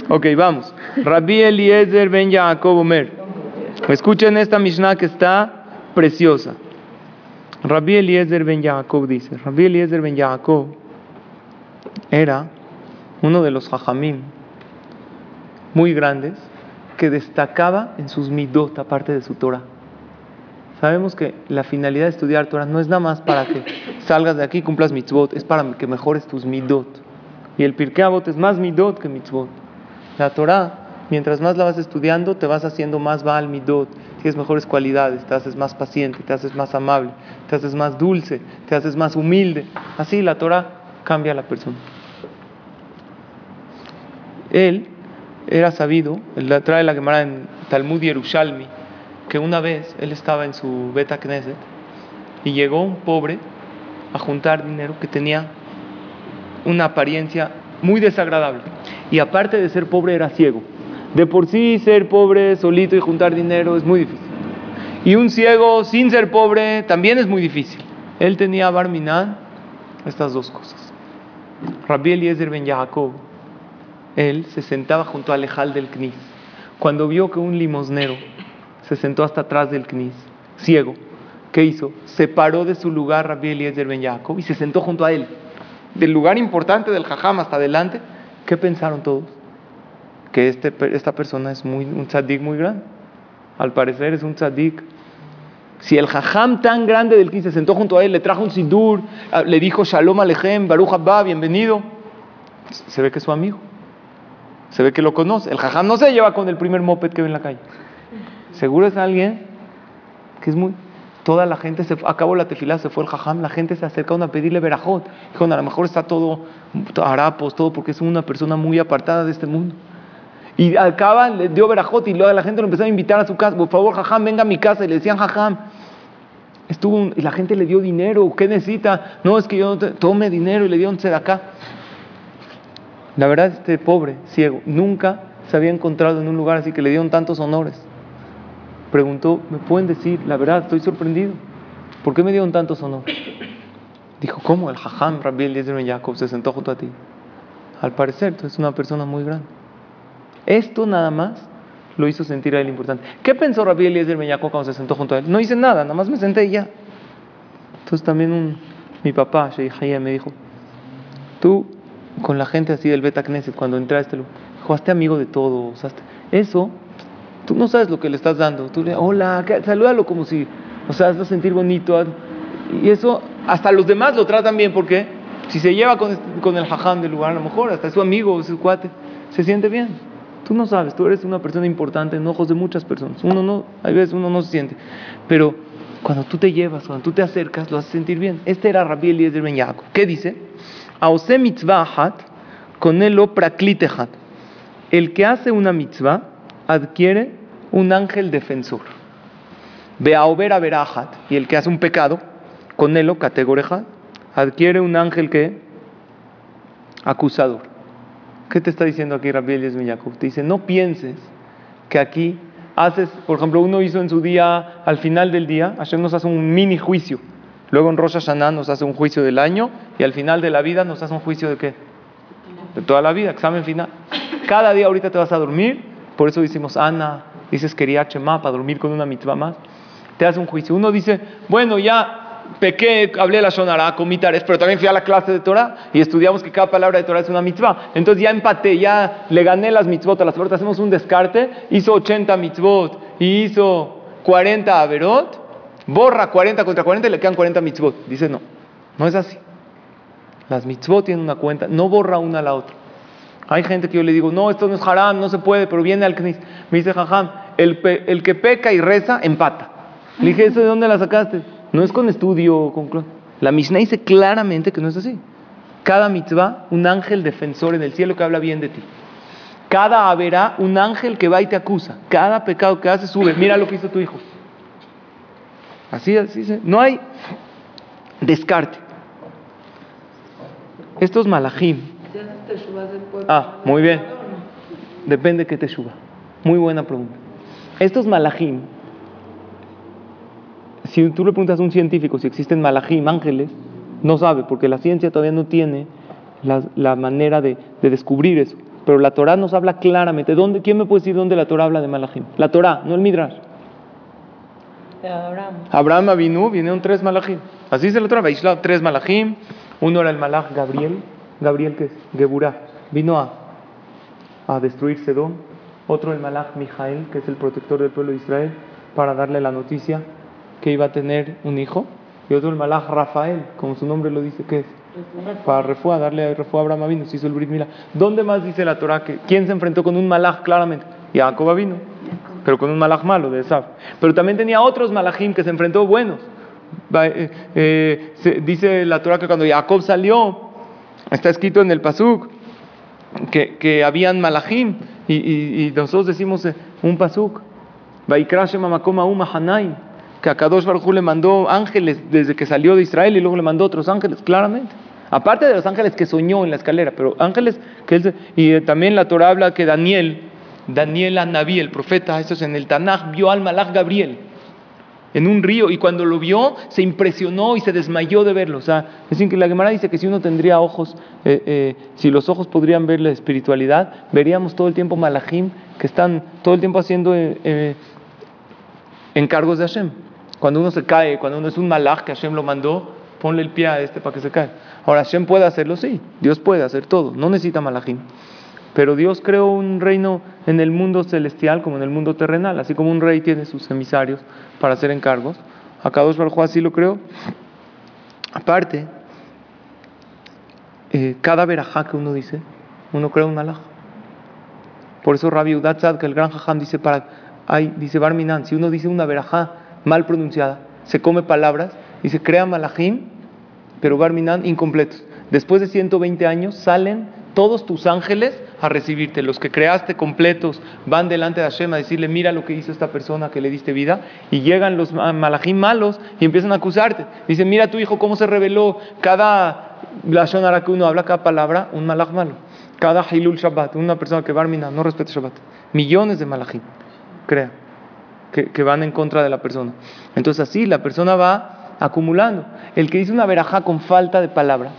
Speaker 1: Ok, vamos. Rabbi Eliezer ben Yaakov Omer. Escuchen esta Mishnah que está preciosa. Rabbi Eliezer ben Yaakov dice: Rabbi Eliezer ben Yaakov era uno de los jajamim muy grandes que destacaba en sus midot aparte de su Torah. Sabemos que la finalidad de estudiar Torah no es nada más para que salgas de aquí y cumplas mitzvot, es para que mejores tus midot. Y el Pirkei Avot es más midot que mitzvot. La Torah, mientras más la vas estudiando, te vas haciendo más Baal midot, tienes mejores cualidades, te haces más paciente, te haces más amable, te haces más dulce, te haces más humilde. Así la Torah cambia a la persona. Él era sabido, él trae la Gemara en Talmud Yerushalmi, que una vez él estaba en su Beta Knesset y llegó un pobre a juntar dinero que tenía una apariencia muy desagradable. Y aparte de ser pobre, era ciego. De por sí, ser pobre solito y juntar dinero es muy difícil. Y un ciego sin ser pobre también es muy difícil. Él tenía Barminan estas dos cosas. Rabbi Eliezer ben Jacob, él se sentaba junto al lejal del Knis. Cuando vio que un limosnero se sentó hasta atrás del Knis, ciego, ¿qué hizo? Se paró de su lugar Rabbi Eliezer ben Jacob y se sentó junto a él. Del lugar importante del Jajam hasta adelante, ¿qué pensaron todos? Que este, esta persona es muy, un tzadik muy grande. Al parecer es un tzadik. Si el Jajam tan grande del Knis se sentó junto a él, le trajo un sidur, le dijo Shalom Alejem, Baruch Abba, bienvenido, se ve que es su amigo. Se ve que lo conoce. El jajam no se lleva con el primer moped que ve en la calle. Seguro es alguien que es muy... Toda la gente se acabó la tefilá, se fue el jajam, la gente se acercaron a pedirle verajot. Dijo, a lo mejor está todo harapos, todo porque es una persona muy apartada de este mundo. Y acaba, le dio verajot y luego la gente lo empezó a invitar a su casa. Por favor, jajam, venga a mi casa. Y le decían, jajam. Estuvo, y la gente le dio dinero. ¿Qué necesita? No, es que yo no te, tome dinero y le dio un acá. La verdad, este pobre, ciego, nunca se había encontrado en un lugar así que le dieron tantos honores. Preguntó, ¿me pueden decir? La verdad, estoy sorprendido. ¿Por qué me dieron tantos honores? Dijo, ¿cómo? El Jajam Rabbi Eliezer Ben Jacob se sentó junto a ti. Al parecer, tú eres una persona muy grande. Esto nada más lo hizo sentir a él importante. ¿Qué pensó Rabbi Eliezer Ben Jacob cuando se sentó junto a él? No hice nada, nada más me senté y ya. Entonces también mi papá, Sheikh me dijo, tú con la gente así del Beta Knesset cuando entraste, dijo, hazte amigo de todos. Eso, tú no sabes lo que le estás dando. Tú le, hola, salúdalo como si, o sea, hazlo sentir bonito. Y eso, hasta los demás lo tratan bien, porque si se lleva con, este, con el jajam del lugar, a lo mejor hasta su amigo, su cuate, se siente bien. Tú no sabes, tú eres una persona importante en ojos de muchas personas. Uno no, hay veces uno no se siente. Pero cuando tú te llevas, cuando tú te acercas, lo haces sentir bien. Este era Rabbi Eliezer Ben Yaakov. ¿Qué dice? Aose mitzvah hat, con praklitehat. El que hace una mitzvah adquiere un ángel defensor. Beaober averahat, y el que hace un pecado, con él lo categoreja, adquiere un ángel que acusador. ¿Qué te está diciendo aquí Rabbi Eliezer Jacob? Te dice, no pienses que aquí haces, por ejemplo, uno hizo en su día, al final del día, Hashem nos hace un mini juicio. Luego en Rosh Hashanah nos hace un juicio del año y al final de la vida nos hace un juicio de qué? De toda la vida, examen final. Cada día ahorita te vas a dormir, por eso decimos Ana, dices quería Chema para dormir con una mitzvah más. Te hace un juicio. Uno dice, bueno, ya pequé, hablé la Shonara, comí tares, pero también fui a la clase de Torah y estudiamos que cada palabra de Torah es una mitzvah. Entonces ya empaté, ya le gané las mitzvot a las puertas, hacemos un descarte, hizo 80 mitzvot y hizo 40 averot borra 40 contra 40 y le quedan 40 mitzvot. Dice, no, no es así. Las mitzvot tienen una cuenta, no borra una a la otra. Hay gente que yo le digo, no, esto no es haram, no se puede, pero viene al knis. Me dice, jajam, el, el que peca y reza, empata. Le dije, ¿eso de dónde la sacaste? No es con estudio, con... La Mishnah dice claramente que no es así. Cada mitzvah, un ángel defensor en el cielo que habla bien de ti. Cada haberá un ángel que va y te acusa. Cada pecado que hace sube. Mira lo que hizo tu hijo. Así, así, no hay descarte. Estos malajim. Ah, muy bien. Depende de qué te suba. Muy buena pregunta. Estos malajim, si tú le preguntas a un científico si existen malajim, ángeles, no sabe, porque la ciencia todavía no tiene la, manera de, descubrir eso. Pero la Torah nos habla claramente. ¿Dónde, ¿Quién me puede decir dónde la Torah habla de malajim? La Torah, no el Midrash.
Speaker 5: Abraham.
Speaker 1: Abraham Avinu vinieron tres malachim. Así se lo trae. tres malachim. Uno era el malach Gabriel. Gabriel, que es Geburah. Vino a, a destruir Sedón. Otro el malach Mijael, que es el protector del pueblo de Israel, para darle la noticia que iba a tener un hijo, y otro el malaj Rafael, como su nombre lo dice, ¿qué es? Para refuá, darle refuá a Abraham vino, se hizo el Brit Milá. ¿Dónde más dice la Torah que quién se enfrentó con un malaj claramente? Jacob vino, pero con un malaj malo de Esaf. Pero también tenía otros malajim que se enfrentó buenos. Eh, eh, dice la Torah que cuando Jacob salió, está escrito en el Pasuk que, que habían malajim y, y- nosotros decimos eh, un Pasuk. Que a Kadosh Baruj le mandó ángeles desde que salió de Israel y luego le mandó otros ángeles, claramente. Aparte de los ángeles que soñó en la escalera, pero ángeles que él y eh, también la Torah habla que Daniel, Daniel Anabí, el profeta, eso es en el Tanaj, vio al Malach Gabriel en un río y cuando lo vio se impresionó y se desmayó de verlo. O sea, es decir, que la Gemara dice que si uno tendría ojos, eh, eh, si los ojos podrían ver la espiritualidad, veríamos todo el tiempo malachim que están todo el tiempo haciendo eh, eh, encargos de Hashem. Cuando uno se cae, cuando uno es un malach que Hashem lo mandó, ponle el pie a este para que se caiga. Ahora, Hashem puede hacerlo, sí, Dios puede hacer todo, no necesita malachim. Pero Dios creó un reino en el mundo celestial como en el mundo terrenal, así como un rey tiene sus emisarios para hacer encargos. Acá dos Baruj así lo creó. Aparte, eh, cada verajá que uno dice, uno crea un malaj. Por eso Rabbi Udatzad, que el gran jajam dice para, dice Barminan, si uno dice una verajá mal pronunciada, se come palabras, dice crea malajim, pero Barminan incompletos. Después de 120 años salen todos tus ángeles a recibirte. Los que creaste completos van delante de Hashem a decirle, mira lo que hizo esta persona que le diste vida. Y llegan los ma- malajim malos y empiezan a acusarte. Dicen, mira tu hijo cómo se reveló. Cada lashon que uno habla, cada palabra, un malaj malo. Cada hilul shabbat, una persona que barmina, no respeta shabbat. Millones de malajim, crea, que, que van en contra de la persona. Entonces así la persona va acumulando. El que dice una verajá con falta de palabras,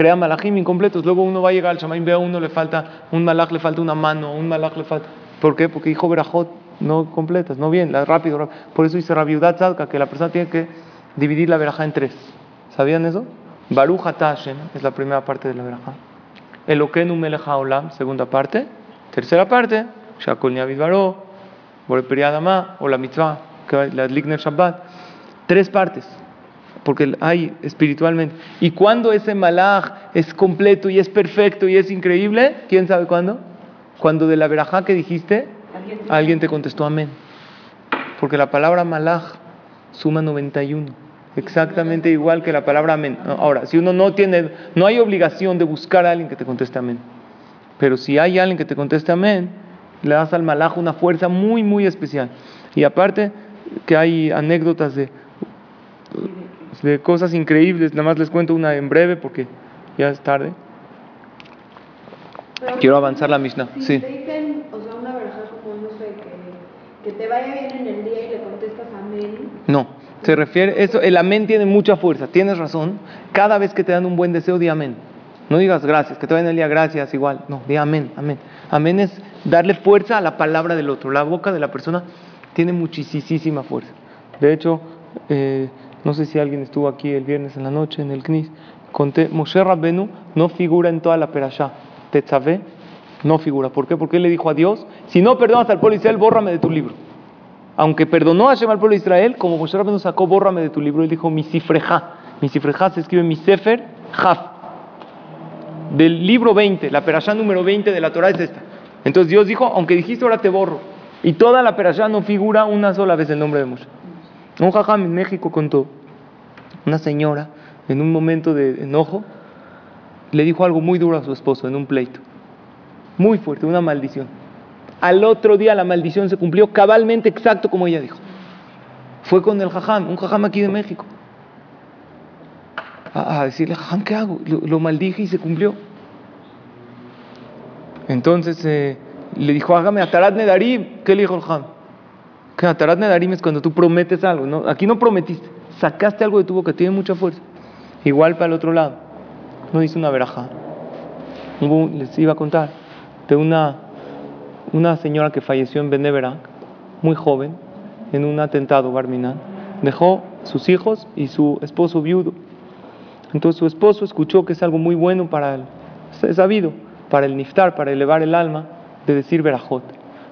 Speaker 1: crea malajim incompletos. Luego uno va a llegar al shamaim, ve a uno le falta, un malaj le falta una mano, un malaj le falta. ¿Por qué? Porque dijo verajot no completas, no bien, rápido, rápido. Por eso dice Rabiudat Tzadka que la persona tiene que dividir la verajá en tres. ¿Sabían eso? Baruch Hashem es la primera parte de la verajá. Elokenu melech haolam, segunda parte. Tercera parte, Shakol Niavid Baro, Boreperi Adama, o la mitzvah, la Ligner Shabbat. Tres partes, porque hay espiritualmente. ¿Y cuando ese malaj es completo y es perfecto y es increíble? ¿Quién sabe cuándo? Cuando de la verajá que dijiste, alguien te contestó amén. Porque la palabra malaj suma 91. Exactamente igual que la palabra amén. Ahora, si uno no tiene, no hay obligación de buscar a alguien que te conteste amén. Pero si hay alguien que te conteste amén, le das al malaj una fuerza muy, muy especial. Y aparte que hay anécdotas de, de cosas increíbles, nada más les cuento una en breve porque ya es tarde.
Speaker 2: Pero,
Speaker 1: Quiero avanzar la Mishnah.
Speaker 2: Si
Speaker 1: Sí.
Speaker 2: te dicen, o sea, una verajá como, no sé, que, que te vaya bien en el día y le contestas amén.
Speaker 1: No, se refiere, eso, el amén tiene mucha fuerza, tienes razón. Cada vez que te dan un buen deseo, di amén. No digas gracias, que te vayan el día gracias, igual. No, di amén, amén. Amén es darle fuerza a la palabra del otro. La boca de la persona tiene muchísima fuerza. De hecho, eh, no sé si alguien estuvo aquí el viernes en la noche en el CNIS. Conté, Moshe Rabbenu no figura en toda la perashá. Tetzaveh no figura. ¿Por qué? Porque él le dijo a Dios, si no perdonas al pueblo de Israel, bórrame de tu libro aunque perdonó a Hashem al pueblo de Israel, como Moshe Rabbeinu sacó, bórrame de tu libro, él dijo, mi cifreja. Mi cifreja se escribe mi sefer jaf. Del libro 20, la perashá número 20 de la Torah es esta. Entonces Dios dijo, aunque dijiste ahora te borro. Y toda la perashá no figura una sola vez el nombre de Moshe. Un jajam en México contó, una señora en un momento de enojo le dijo algo muy duro a su esposo en un pleito. Muy fuerte, una maldición. Al otro día la maldición se cumplió cabalmente exacto como ella dijo. Fue con el jajam, un jajam aquí de México. A, decirle, jajam, ¿qué hago? Lo, maldije y se cumplió. Entonces eh, le dijo, hágame atarat nedarim. ¿Qué le dijo el jajam? Que atarat nedarim es cuando tú prometes algo. ¿no? Aquí no prometiste, sacaste algo de tu boca, tiene mucha fuerza. Igual para el otro lado. No dice una verajá. Hubo- les iba a contar de una una señora que falleció en Beneverak, muy joven, en un atentado Barminan, dejó sus hijos y su esposo viudo. Entonces su esposo escuchó que es algo muy bueno para él, es sabido, para el niftar, para elevar el alma, de decir verajot.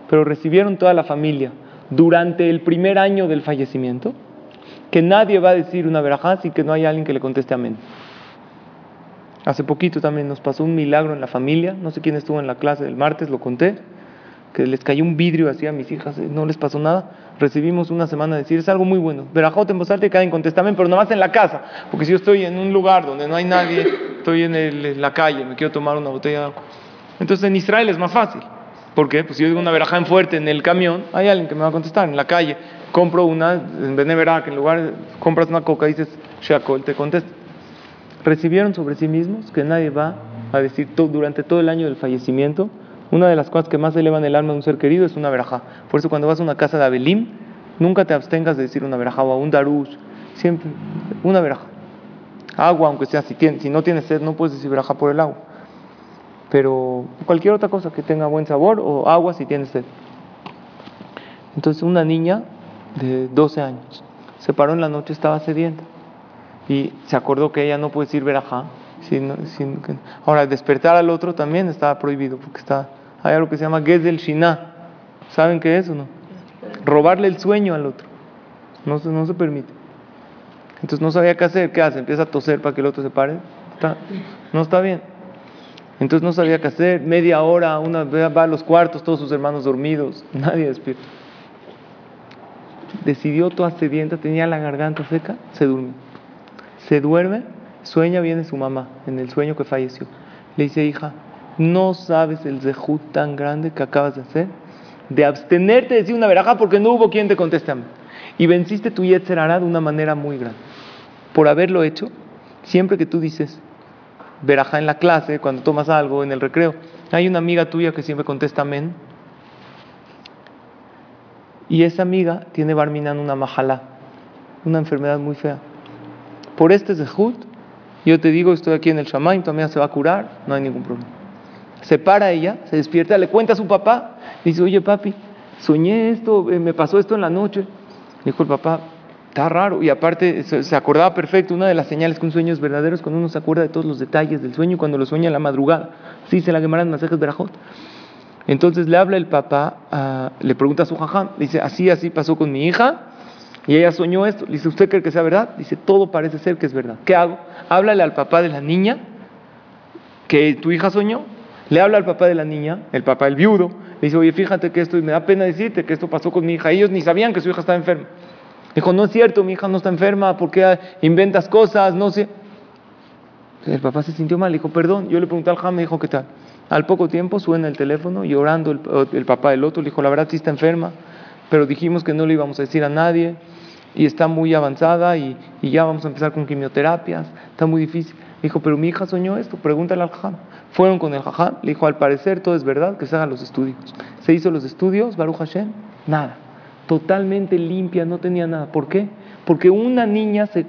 Speaker 1: Pero recibieron toda la familia durante el primer año del fallecimiento que nadie va a decir una verajá sin que no haya alguien que le conteste amén. Hace poquito también nos pasó un milagro en la familia, no sé quién estuvo en la clase del martes, lo conté, que les cayó un vidrio así a mis hijas, eh, no les pasó nada. Recibimos una semana de decir, es algo muy bueno. Verajot en voz alta y cada contesta amén, pero nomás en la casa, porque si yo estoy en un lugar donde no hay nadie, estoy en, en la calle, me quiero tomar una botella. Entonces en Israel es más fácil. ¿Por qué? Pues si yo digo una verajá en fuerte en el camión, hay alguien que me va a contestar. En la calle, compro una, en Beneverak, en lugar compras una coca, dices Shakol, te contesta. Recibieron sobre sí mismos que nadie va a decir to- durante todo el año del fallecimiento. Una de las cosas que más elevan el alma de un ser querido es una verajá. Por eso cuando vas a una casa de Abelim, nunca te abstengas de decir una verajá o a un darush. Siempre una verajá. Agua, aunque sea, si, si no tienes sed, no puedes decir verajá por el agua pero cualquier otra cosa que tenga buen sabor o agua si tienes sed. Entonces una niña de 12 años se paró en la noche, estaba sedienta y se acordó que ella no puede decir verajá. sino- sin que- Ahora, despertar al otro también estaba prohibido porque está, hay algo que se llama Gezel Shiná. ¿Saben qué es o no? Robarle el sueño al otro. No se, no se permite. Entonces no sabía qué hacer. ¿Qué hace? Empieza a toser para que el otro se pare. No está bien. Entonces no sabía qué hacer, media hora, una va a los cuartos, todos sus hermanos dormidos, nadie despierta. Decidió toda sedienta, tenía la garganta seca, se durmió. Se duerme, sueña, viene su mamá en el sueño que falleció. Le dice, hija, no sabes el zehut tan grande que acabas de hacer de abstenerte de decir una verajá porque no hubo quien te conteste a mí. Y venciste tu Yetzer Hará de una manera muy grande. Por haberlo hecho, siempre que tú dices, verajá en la clase, cuando tomas algo, en el recreo. Hay una amiga tuya que siempre contesta amén. Y esa amiga tiene barminan una majalá, una enfermedad muy fea. Por este zehut, yo te digo, estoy aquí en el Shamaim, tu amiga se va a curar, no hay ningún problema. Se para ella, se despierta, le cuenta a su papá, dice, oye papi, soñé esto, eh, me pasó esto en la noche. Dijo el papá, está raro. Y aparte se, acordaba perfecto, una de las señales que un sueño es verdadero es cuando uno se acuerda de todos los detalles del sueño cuando lo sueña en la madrugada. Sí, se la quemarán masajes Berajot. Entonces le habla el papá, le pregunta a su jajam, dice, así, así pasó con mi hija, y ella soñó esto. Le dice, ¿usted cree que sea verdad? Dice, todo parece ser que es verdad. ¿Qué hago? Háblale al papá de la niña que tu hija soñó. Le habla al papá de la niña, el papá, el viudo, le dice, oye, fíjate que esto, y me da pena decirte que esto pasó con mi hija. Ellos ni sabían que su hija estaba enferma. Dijo, no es cierto, mi hija no está enferma, ¿por qué inventas cosas? No sé. El papá se sintió mal, dijo, perdón. Yo le pregunté al jam, me dijo, ¿qué tal? Al poco tiempo suena el teléfono, llorando el, el papá del otro, le dijo, la verdad sí está enferma, pero dijimos que no le íbamos a decir a nadie y está muy avanzada y, y ya vamos a empezar con quimioterapias, está muy difícil. Dijo, pero mi hija soñó esto, pregúntale al jajam. Fueron con el jajam, le dijo, al parecer todo es verdad, que se hagan los estudios. Se hizo los estudios, Baruch Hashem, nada. Totalmente limpia, no tenía nada. ¿Por qué? Porque una niña se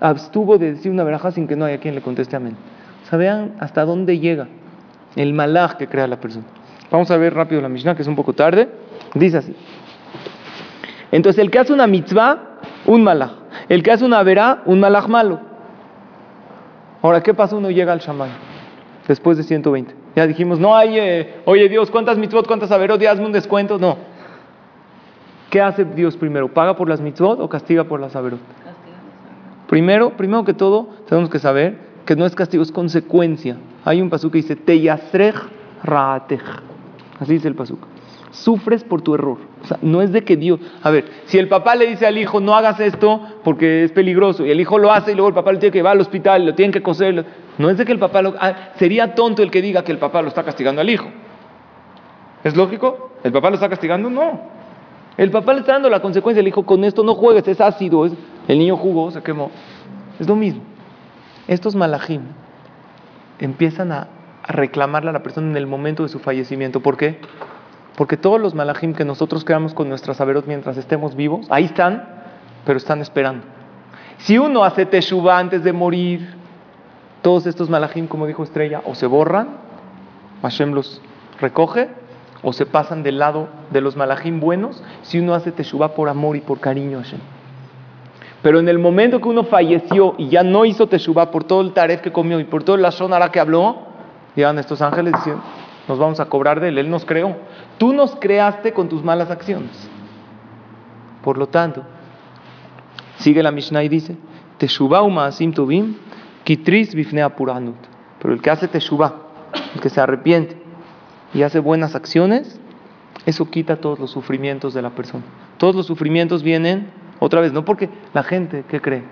Speaker 1: abstuvo de decir una veraja sin que no haya quien le conteste amén. O sea, vean hasta dónde llega el malaj que crea la persona. Vamos a ver rápido la Mishnah, que es un poco tarde. Dice así. Entonces, el que hace una mitzvah, un malaj. El que hace una verá, un malaj malo. Ahora, ¿qué pasa? Uno llega al Shammai después de 120. Ya dijimos, no hay, eh, oye Dios, ¿cuántas mitzvot, cuántas averot? Hazme un descuento. No. ¿Qué hace Dios primero? ¿Paga por las mitzvot o castiga por las averot? Primero, primero que todo, tenemos que saber que no es castigo, es consecuencia. Hay un pasuk que dice, Teyasrej raatej. Así dice el pasuk. Sufres por tu error. O sea, no es de que Dios. A ver, si el papá le dice al hijo, no hagas esto porque es peligroso, y el hijo lo hace y luego el papá lo tiene que llevar al hospital, lo tienen que coser. No es de que el papá lo. ah, sería tonto el que diga que el papá lo está castigando al hijo. ¿Es lógico? ¿El papá lo está castigando? No. El papá le está dando la consecuencia. Le dijo, con esto no juegues, es ácido. es- El niño jugó, se quemó. Es lo mismo. Estos malajim empiezan a, a reclamarle a la persona en el momento de su fallecimiento. ¿Por qué? Porque todos los malajim que nosotros creamos con nuestras saberot mientras estemos vivos, ahí están, pero están esperando. Si uno hace teshuva antes de morir, todos estos malajim, como dijo Estrella, o se borran, Hashem los recoge, o se pasan del lado de los malajim buenos, si uno hace teshuva por amor y por cariño a Hashem. Pero en el momento que uno falleció y ya no hizo teshuva por todo el taref que comió y por todo el lashon hara que habló, llegan estos ángeles diciendo, nos vamos a cobrar de él, él nos creó. Tú nos creaste con tus malas acciones. Por lo tanto, Sigue la Mishnah y dice, Teshuvah umaasim tovim, kitris bifnei apuranut. Pero el que hace teshuvah, el que se arrepiente y hace buenas acciones, eso quita todos los sufrimientos de la persona. Todos los sufrimientos vienen, otra vez, no porque la gente, ¿qué cree?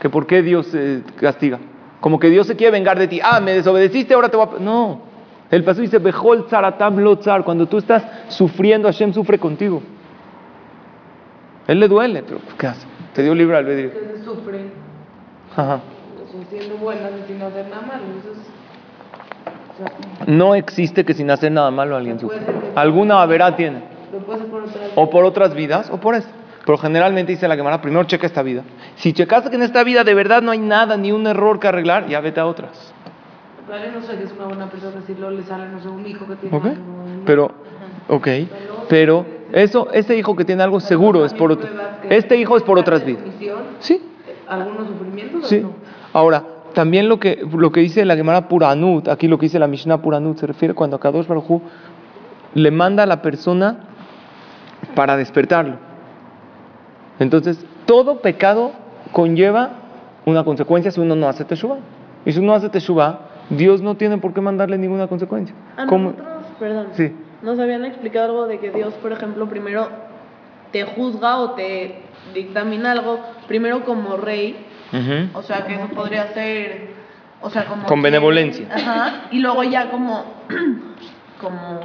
Speaker 1: Que por qué Dios eh, castiga. Como que Dios se quiere vengar de ti. Ah, me desobedeciste, ahora te voy a... No. El paso dice, Bejol tzaratam lo tzar. Cuando tú estás sufriendo, Hashem sufre contigo. Él le duele, pero ¿qué hace? Te dio libre albedrío.
Speaker 6: Que se sufre,
Speaker 1: Ajá.
Speaker 6: siendo sin hacer nada malo.
Speaker 1: No existe que sin hacer nada malo alguien sufra. Alguna haberá tiene. O por otras vidas o por esta. Pero generalmente dice la Gemara, primero checa esta vida. Si checaste que en esta vida de verdad no hay nada, ni un error que arreglar, ya vete a otras.
Speaker 6: Vale, no sé que es una buena persona luego le sale, no sé, un hijo que tiene
Speaker 1: ¿Ok?
Speaker 6: algo.
Speaker 1: Pero, ok. Pero eso, ese hijo que tiene algo seguro es por otro. Este hijo es por otras vidas. Sí,
Speaker 6: algunos sufrimientos.
Speaker 1: sí. Ahora, también lo que, lo que dice la Gemara Puranut, aquí lo que dice la Mishnah Puranut, se refiere cuando a Kadosh Baruj le manda a la persona para despertarlo. Entonces, todo pecado conlleva una consecuencia si uno no hace teshuva. Y si uno hace teshuva, Dios no tiene por qué mandarle ninguna consecuencia.
Speaker 7: A
Speaker 1: ¿Cómo?
Speaker 7: nosotros, perdón,
Speaker 1: Sí.
Speaker 7: nos habían explicado algo de que Dios, por ejemplo, primero te juzga o te dictamina algo, primero como rey,
Speaker 1: Ujú.
Speaker 7: o sea que eso podría ser, o sea, como...
Speaker 1: Con
Speaker 7: que-
Speaker 1: benevolencia.
Speaker 7: Ajá, y luego ya como, como,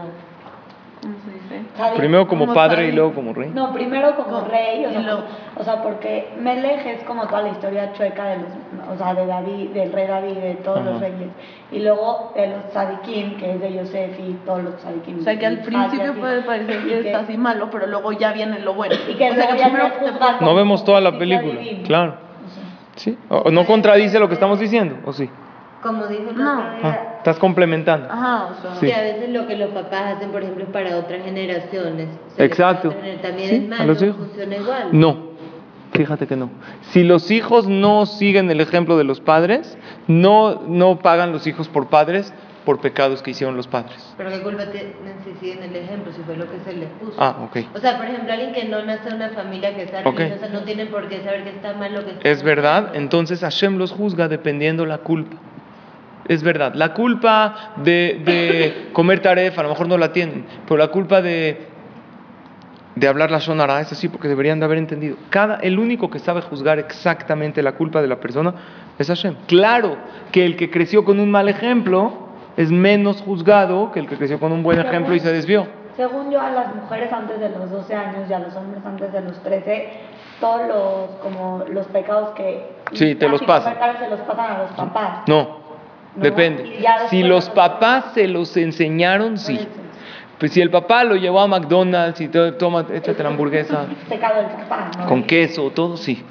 Speaker 7: ¿cómo se dice?
Speaker 1: Primero como
Speaker 7: Como
Speaker 1: padre y
Speaker 7: sadik.
Speaker 1: luego como rey.
Speaker 3: No, primero como
Speaker 7: Como-
Speaker 3: rey, o
Speaker 7: y
Speaker 3: sea,
Speaker 7: luego-
Speaker 3: como- o sea, porque Melech es como toda la historia chueca de los, o sea, de David, del rey David, de todos
Speaker 1: Ajá.
Speaker 3: los reyes. Y luego de los tzadikim, que es de Yosef y todos los tzadikim.
Speaker 7: O sea que al
Speaker 3: y
Speaker 7: principio
Speaker 3: así.
Speaker 7: puede parecer
Speaker 3: Y
Speaker 7: que es así malo, pero luego ya viene lo bueno.
Speaker 3: Y que
Speaker 7: o sea que primero
Speaker 3: juzga
Speaker 1: No vemos toda la película. Claro.
Speaker 3: O sea,
Speaker 1: ¿Sí? ¿O o no contradice lo que estamos diciendo? ¿O sí?
Speaker 4: Como dijo el
Speaker 7: No.
Speaker 1: Ah, estás complementando.
Speaker 7: Ajá, o sea...
Speaker 1: Sí.
Speaker 4: que a veces lo que los papás hacen, por ejemplo, es para otras generaciones. se les
Speaker 1: Exacto.
Speaker 4: También
Speaker 1: Sí,
Speaker 4: es
Speaker 1: a
Speaker 4: malo,
Speaker 1: los hijos.
Speaker 4: funciona igual.
Speaker 1: No, fíjate que no. Si los hijos no siguen el ejemplo de los padres, no, no pagan los hijos por padres por pecados que hicieron los padres.
Speaker 4: Pero qué culpa tienen si siguen el ejemplo, si fue lo que se les puso.
Speaker 1: Ah, ok.
Speaker 4: O sea, por ejemplo, alguien que no nace en una familia que sea
Speaker 1: Ok.
Speaker 4: religiosa no tiene por qué saber que está mal lo que está
Speaker 1: Es verdad, entonces Hashem los juzga dependiendo la culpa. Es verdad, la culpa de, de comer taref a lo mejor no la tienen, pero la culpa de, de hablar la shonara es así porque deberían de haber entendido. Cada, el único que sabe juzgar exactamente la culpa de la persona es Hashem. Claro que el que creció con un mal ejemplo es menos juzgado que el que creció con un buen ejemplo y se desvió.
Speaker 3: Según yo, a las mujeres antes de los 12 años y a los hombres antes de los 13, todos los, como los pecados que...
Speaker 1: Sí, te los pasan.
Speaker 3: se los pasan a los papás.
Speaker 1: No,
Speaker 3: No,
Speaker 1: depende. Si los papás se los enseñaron, sí. Pues si el papá lo llevó a McDonald's y te- toma, échate la hamburguesa
Speaker 3: Pecado del papá, ¿no?
Speaker 1: con queso, todo, sí.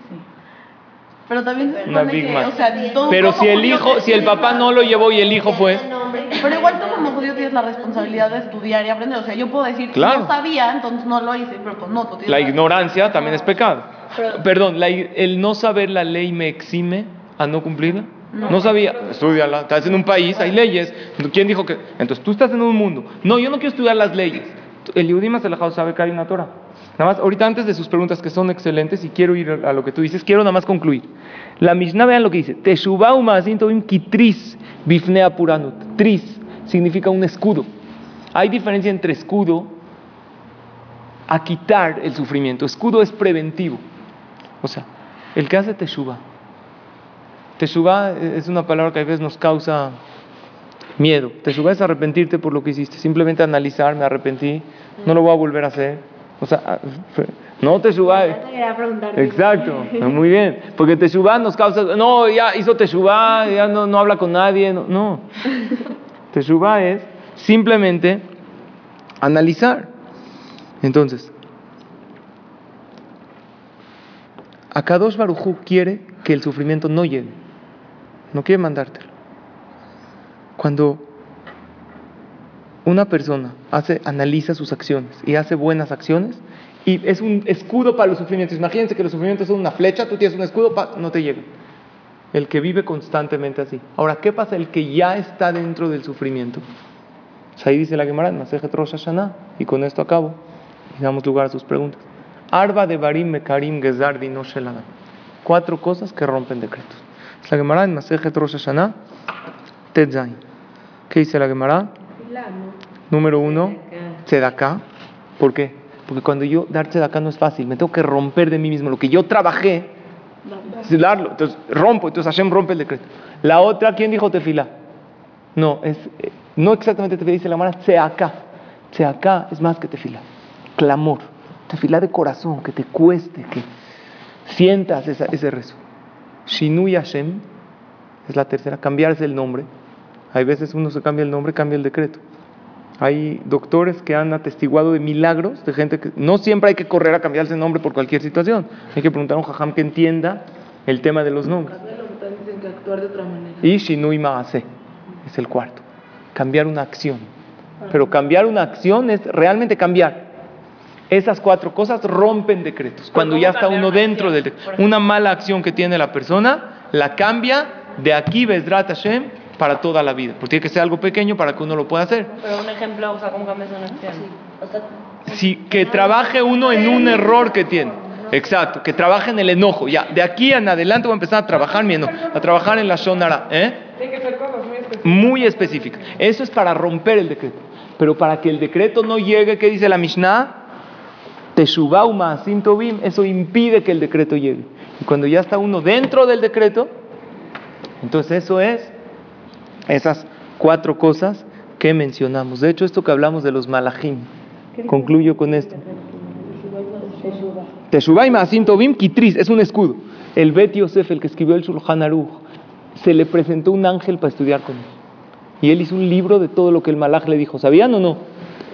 Speaker 7: Pero también se
Speaker 1: Una
Speaker 7: supone
Speaker 1: Big
Speaker 7: que,
Speaker 1: Mac.
Speaker 7: o sea, todo
Speaker 1: Pero si el hijo, si el papá no lo llevó y el hijo fue,
Speaker 7: Pero igual tú como judío tienes la responsabilidad de estudiar y aprender. O sea, yo puedo decir,
Speaker 1: Claro.
Speaker 7: no sabía, entonces no lo hice, pero pues no, tú tienes
Speaker 1: la
Speaker 7: la-
Speaker 1: ignorancia también es pecado. Perdón, la el no saber la ley me exime a no cumplirla. No, sabía, estudiala. Estás en un país, hay leyes. ¿Quién dijo que? Entonces tú estás en un mundo. No, yo no quiero estudiar las leyes. El Yudima Selajao sabe que hay una Torah. Nada más, ahorita antes de sus preguntas que son excelentes y quiero ir a lo que tú dices, quiero nada más concluir. La Mishnah, vean lo que dice. Teshuvah umaasim tovim kitris bifnea puranut. Tris significa un escudo. Hay diferencia entre escudo a quitar el sufrimiento. Escudo es preventivo. O sea, el que hace teshuva. Teshuva es una palabra que a veces nos causa miedo. Teshuva es arrepentirte por lo que hiciste. Simplemente analizar, me arrepentí, no lo voy a volver a hacer. O sea, no teshuva.
Speaker 2: Eso quería preguntarte.
Speaker 1: Exacto, muy bien. Porque Teshuvah nos causa, no, ya hizo Teshuvah, ya no, no habla con nadie. No, no. Teshuvah es simplemente analizar. Entonces, Akadosh Barujú quiere que el sufrimiento no llegue, no quiere mandártelo. Cuando una persona hace, analiza sus acciones y hace buenas acciones, y es un escudo para los sufrimientos. Imagínense que los sufrimientos son una flecha, tú tienes un escudo, pa- no te llega. El que vive constantemente así. Ahora, ¿qué pasa? El que ya está dentro del sufrimiento. Pues ahí dice la Gemara, Masejet Rosh Hashanah, y con esto acabo, y damos lugar a sus preguntas. Arba de Barim Mekarim Gezardi no. Cuatro cosas que rompen decretos. Es la Gemara en Masejet Rosh Hashanah, Tetzain. ¿Qué dice la Gemara? Número uno, Tzedaká. ¿Por qué? Porque cuando yo dar Tzedaká no es fácil. Me tengo que romper de mí mismo. Lo que yo trabajé, es darlo. Entonces rompo. Entonces Hashem rompe el decreto. La otra, ¿quién dijo tefila? No, es, eh, no exactamente tefila, dice la Gemara, Tzedaká. Tzedaká es más que tefila. Clamor. Tefila de corazón, que te cueste, que sientas esa- ese rezo. Shinui Hashem es la tercera, cambiarse el nombre. Hay veces uno se cambia el nombre, cambia el decreto. Hay doctores que han atestiguado de milagros de gente que no siempre hay que correr a cambiarse el nombre por cualquier situación. Hay que preguntar a un jajam que entienda el tema de los nombres.
Speaker 6: Acá lo que también dicen que actuar de otra manera.
Speaker 1: Y Shinui Maase es el cuarto. Cambiar una acción. Pero cambiar una acción es realmente cambiar. Esas cuatro cosas rompen decretos. Cuando
Speaker 5: ¿cómo
Speaker 1: ya está uno dentro del decreto. Una mala acción que tiene la persona, la cambia de aquí, Bezrat Hashem, para toda la vida. Porque tiene que ser algo pequeño para que uno lo pueda hacer.
Speaker 5: Pero un ejemplo, o sea, ¿cómo cambias una acción?
Speaker 3: O sea,
Speaker 1: Si que trabaje uno en un error que tiene. Exacto, que trabaje en el enojo. Ya, de aquí en adelante voy a empezar a trabajar mi enojo, a trabajar en la shonara. ¿eh?
Speaker 6: Tiene que ser cosas muy específicas.
Speaker 1: muy específica. Eso es para romper el decreto. Pero para que el decreto no llegue, ¿qué dice la Mishnah? Teshuvah u'ma'asim tovim, eso impide que el decreto llegue. Y cuando ya está uno dentro del decreto, entonces eso es esas cuatro cosas que mencionamos. De hecho, esto que hablamos de los malachim, concluyo con esto. Teshuvah y Ma'asim Kitris, es un escudo. El Bet Yosef, el que escribió el Shulchan Aruch, se le presentó un ángel para estudiar con él. Y él hizo un libro de todo lo que el malach le dijo. ¿Sabían o no?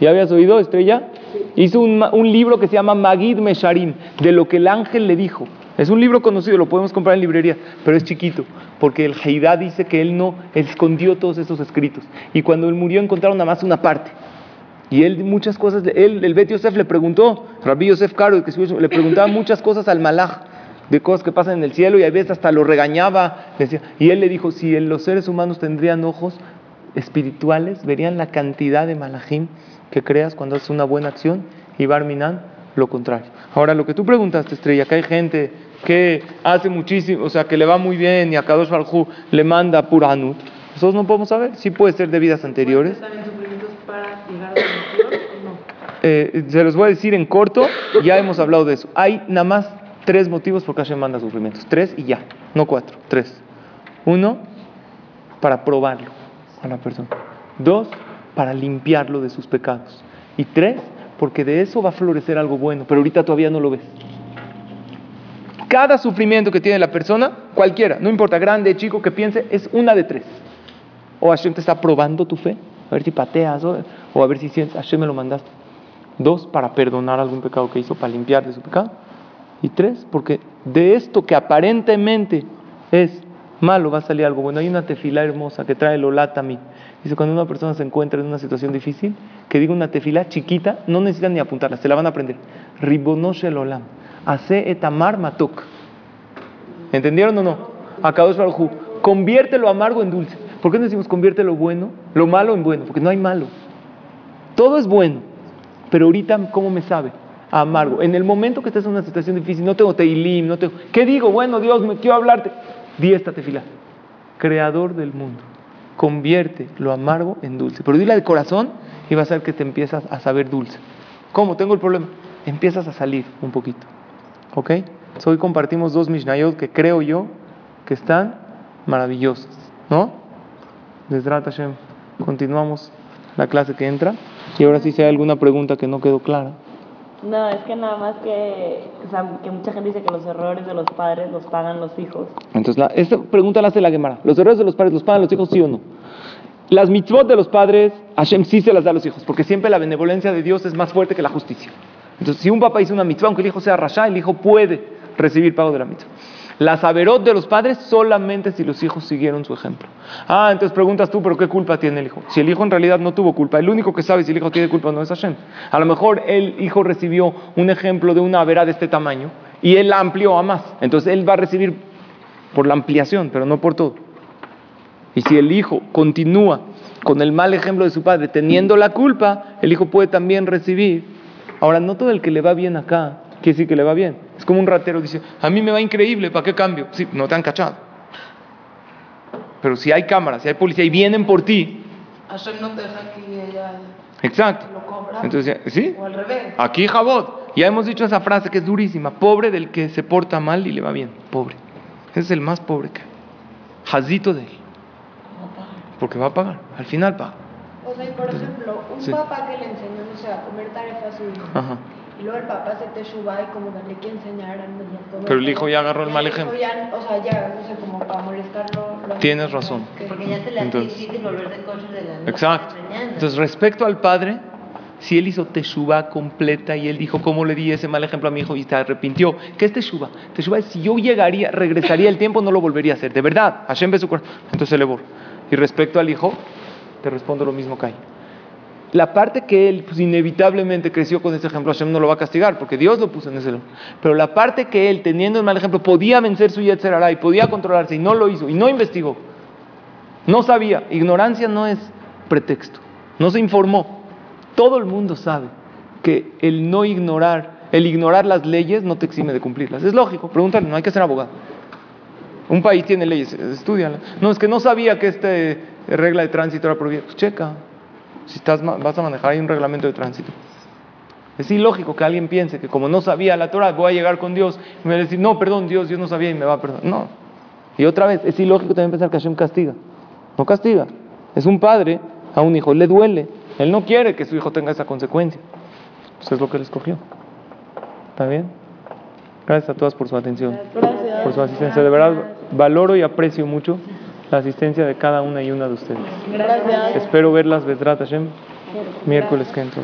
Speaker 1: ¿Ya habías oído, Estrella? Hizo un, un libro que se llama Magid Mesharim, de lo que el ángel le dijo. Es un libro conocido, lo podemos comprar en librería, pero es chiquito, porque el Heidá dice que él no escondió todos esos escritos. Y cuando él murió encontraron nada más una parte. Y él muchas cosas, él, el Bet Yosef le preguntó, Rabbi Yosef Caro, le preguntaba muchas cosas al malach, de cosas que pasan en el cielo, y a veces hasta lo regañaba. decía- y él le dijo, si los seres humanos tendrían ojos espirituales, verían la cantidad de malachim que creas cuando haces una buena acción, y Barminan lo contrario. Ahora, lo que tú preguntaste, Estrella, que hay gente que hace muchísimo, o sea, que le va muy bien y a Kadosh Baruj Hu le manda Puranut, nosotros no podemos saber, sí puede ser de vidas anteriores.
Speaker 6: También para llegar a la no.
Speaker 1: Eh, se los voy a decir en corto, ya hemos hablado de eso. Hay nada más tres motivos por qué Hashem manda sufrimientos. Tres y ya, no cuatro, tres. Uno, para probarlo a la persona. Dos, para limpiarlo de sus pecados. Y tres, porque de eso va a florecer algo bueno, pero ahorita todavía no lo ves. Cada sufrimiento que tiene la persona, cualquiera, no importa, grande, chico, que piense, es una de tres. O Hashem te está probando tu fe, a ver si pateas, o, o a ver si sientes, Hashem me lo mandaste. Dos, para perdonar algún pecado que hizo, para limpiar de su pecado. Y tres, porque de esto que aparentemente es malo va a salir algo bueno. Hay una tefila hermosa que trae el Olatami. Dice, cuando una persona se encuentra en una situación difícil, que diga una tefila chiquita, no necesitan ni apuntarla, se la van a aprender. Ribonosh el Olam. Hace etamar matok. ¿Entendieron o no? Akadosh Baruj convierte lo amargo en dulce. ¿Por qué no decimos convierte lo bueno, lo malo en bueno? Porque no hay malo. Todo es bueno. Pero ahorita, ¿cómo me sabe? Amargo. En el momento que estés en una situación difícil, no tengo teilim, no tengo... ¿Qué digo? Bueno, Dios, me quiero hablarte. Di esta tefila. Creador del mundo. Convierte lo amargo en dulce. Pero dile de corazón y va a ser que te empiezas a saber dulce. ¿Cómo? Tengo el problema. Empiezas a salir un poquito. ¿Ok? Entonces, hoy compartimos dos Mishnayot que creo yo que están maravillosas. ¿No? Desde Hashem. Continuamos la clase que entra. Y ahora sí, si hay alguna pregunta que no quedó clara.
Speaker 5: No, es que nada más que, o sea, que mucha gente dice que los errores de los padres los pagan los hijos.
Speaker 1: Entonces, la, esta pregunta la hace la Gemara. ¿Los errores de los padres los pagan los hijos, sí o no? Las mitzvot de los padres, Hashem sí se las da a los hijos, porque siempre la benevolencia de Dios es más fuerte que la justicia. Entonces, si un papá hizo una mitzvah, aunque el hijo sea rasha, el hijo puede recibir pago de la mitzvah. Las averot de los padres solamente si los hijos siguieron su ejemplo. Ah, entonces preguntas tú, pero ¿qué culpa tiene el hijo? Si el hijo en realidad no tuvo culpa, el único que sabe si el hijo tiene culpa no es Hashem. A lo mejor el hijo recibió un ejemplo de una verá de este tamaño y él la amplió a más. Entonces él va a recibir por la ampliación, pero no por todo. Y si el hijo continúa con el mal ejemplo de su padre, teniendo la culpa, el hijo puede también recibir. Ahora, no todo el que le va bien acá quiere decir que le va bien. Es como un ratero dice, a mí me va increíble, ¿para qué cambio? Sí, no te han cachado. Pero si hay cámaras, si hay policía y vienen por ti,
Speaker 6: Hashem no te deja que ella
Speaker 1: exacto.
Speaker 6: lo cobra.
Speaker 1: Entonces, ¿sí?
Speaker 6: O al revés.
Speaker 1: Aquí Jabot. Ya hemos dicho esa frase que es durísima. Pobre del que se porta mal y le va bien. Pobre. Ese es el más pobre que hay. Jazito de él. Porque va a pagar. Al final paga.
Speaker 8: O sea, y por ejemplo, un
Speaker 1: Sí.
Speaker 8: papá que le enseñó, no sé, a comer tarefa a su hijo.
Speaker 1: Ajá.
Speaker 8: Y luego el papá se te suba y como que le quiere enseñar a comer.
Speaker 1: Pero el hijo ya agarró el mal ejemplo.
Speaker 8: ya, o sea, ya, no sé, como para molestarlo. lo-
Speaker 1: Tienes razón.
Speaker 8: que-
Speaker 4: Porque ya se le hace
Speaker 1: Entonces-
Speaker 4: difícil volverse kosher de la noche
Speaker 1: Exacto.
Speaker 4: la.
Speaker 1: Entonces, respecto al padre, si él hizo teshuva completa y él dijo, ¿cómo le di ese mal ejemplo a mi hijo? Y se arrepintió. ¿Qué es teshuva? Teshuva es si yo llegaría, regresaría el tiempo, no lo volvería a hacer. De verdad, Hashem ve su corazón. Entonces le borro. Y respecto al hijo, te respondo lo mismo hay. La parte que él pues, inevitablemente creció con ese ejemplo, Hashem no lo va a castigar porque Dios lo puso en ese lugar. Pero la parte que él, teniendo el mal ejemplo, podía vencer su Yetzer y podía controlarse y no lo hizo y no investigó, no sabía. Ignorancia no es pretexto. No se informó. Todo el mundo sabe que el no ignorar, el ignorar las leyes no te exime de cumplirlas. Es lógico, pregúntale, no hay que ser abogado. Un país tiene leyes, estudiala. No, es que no sabía que esta regla de tránsito era prohibida. Pues checa. Si estás, vas a manejar, hay un reglamento de tránsito. Es ilógico que alguien piense que como no sabía la Torah, voy a llegar con Dios y me va a decir, no, perdón, Dios, Dios no sabía y me va a perdonar. No. Y otra vez, es ilógico también pensar que Hashem castiga. No castiga. Es un padre a un hijo, le duele. Él no quiere que su hijo tenga esa consecuencia. Pues es lo que él escogió. ¿Está bien? Gracias a todas por su atención,
Speaker 5: Gracias.
Speaker 1: por su asistencia. De verdad, valoro y aprecio mucho la asistencia de cada una y una de ustedes.
Speaker 5: Gracias.
Speaker 1: Espero verlas, Bezrat Hashem, miércoles que entro.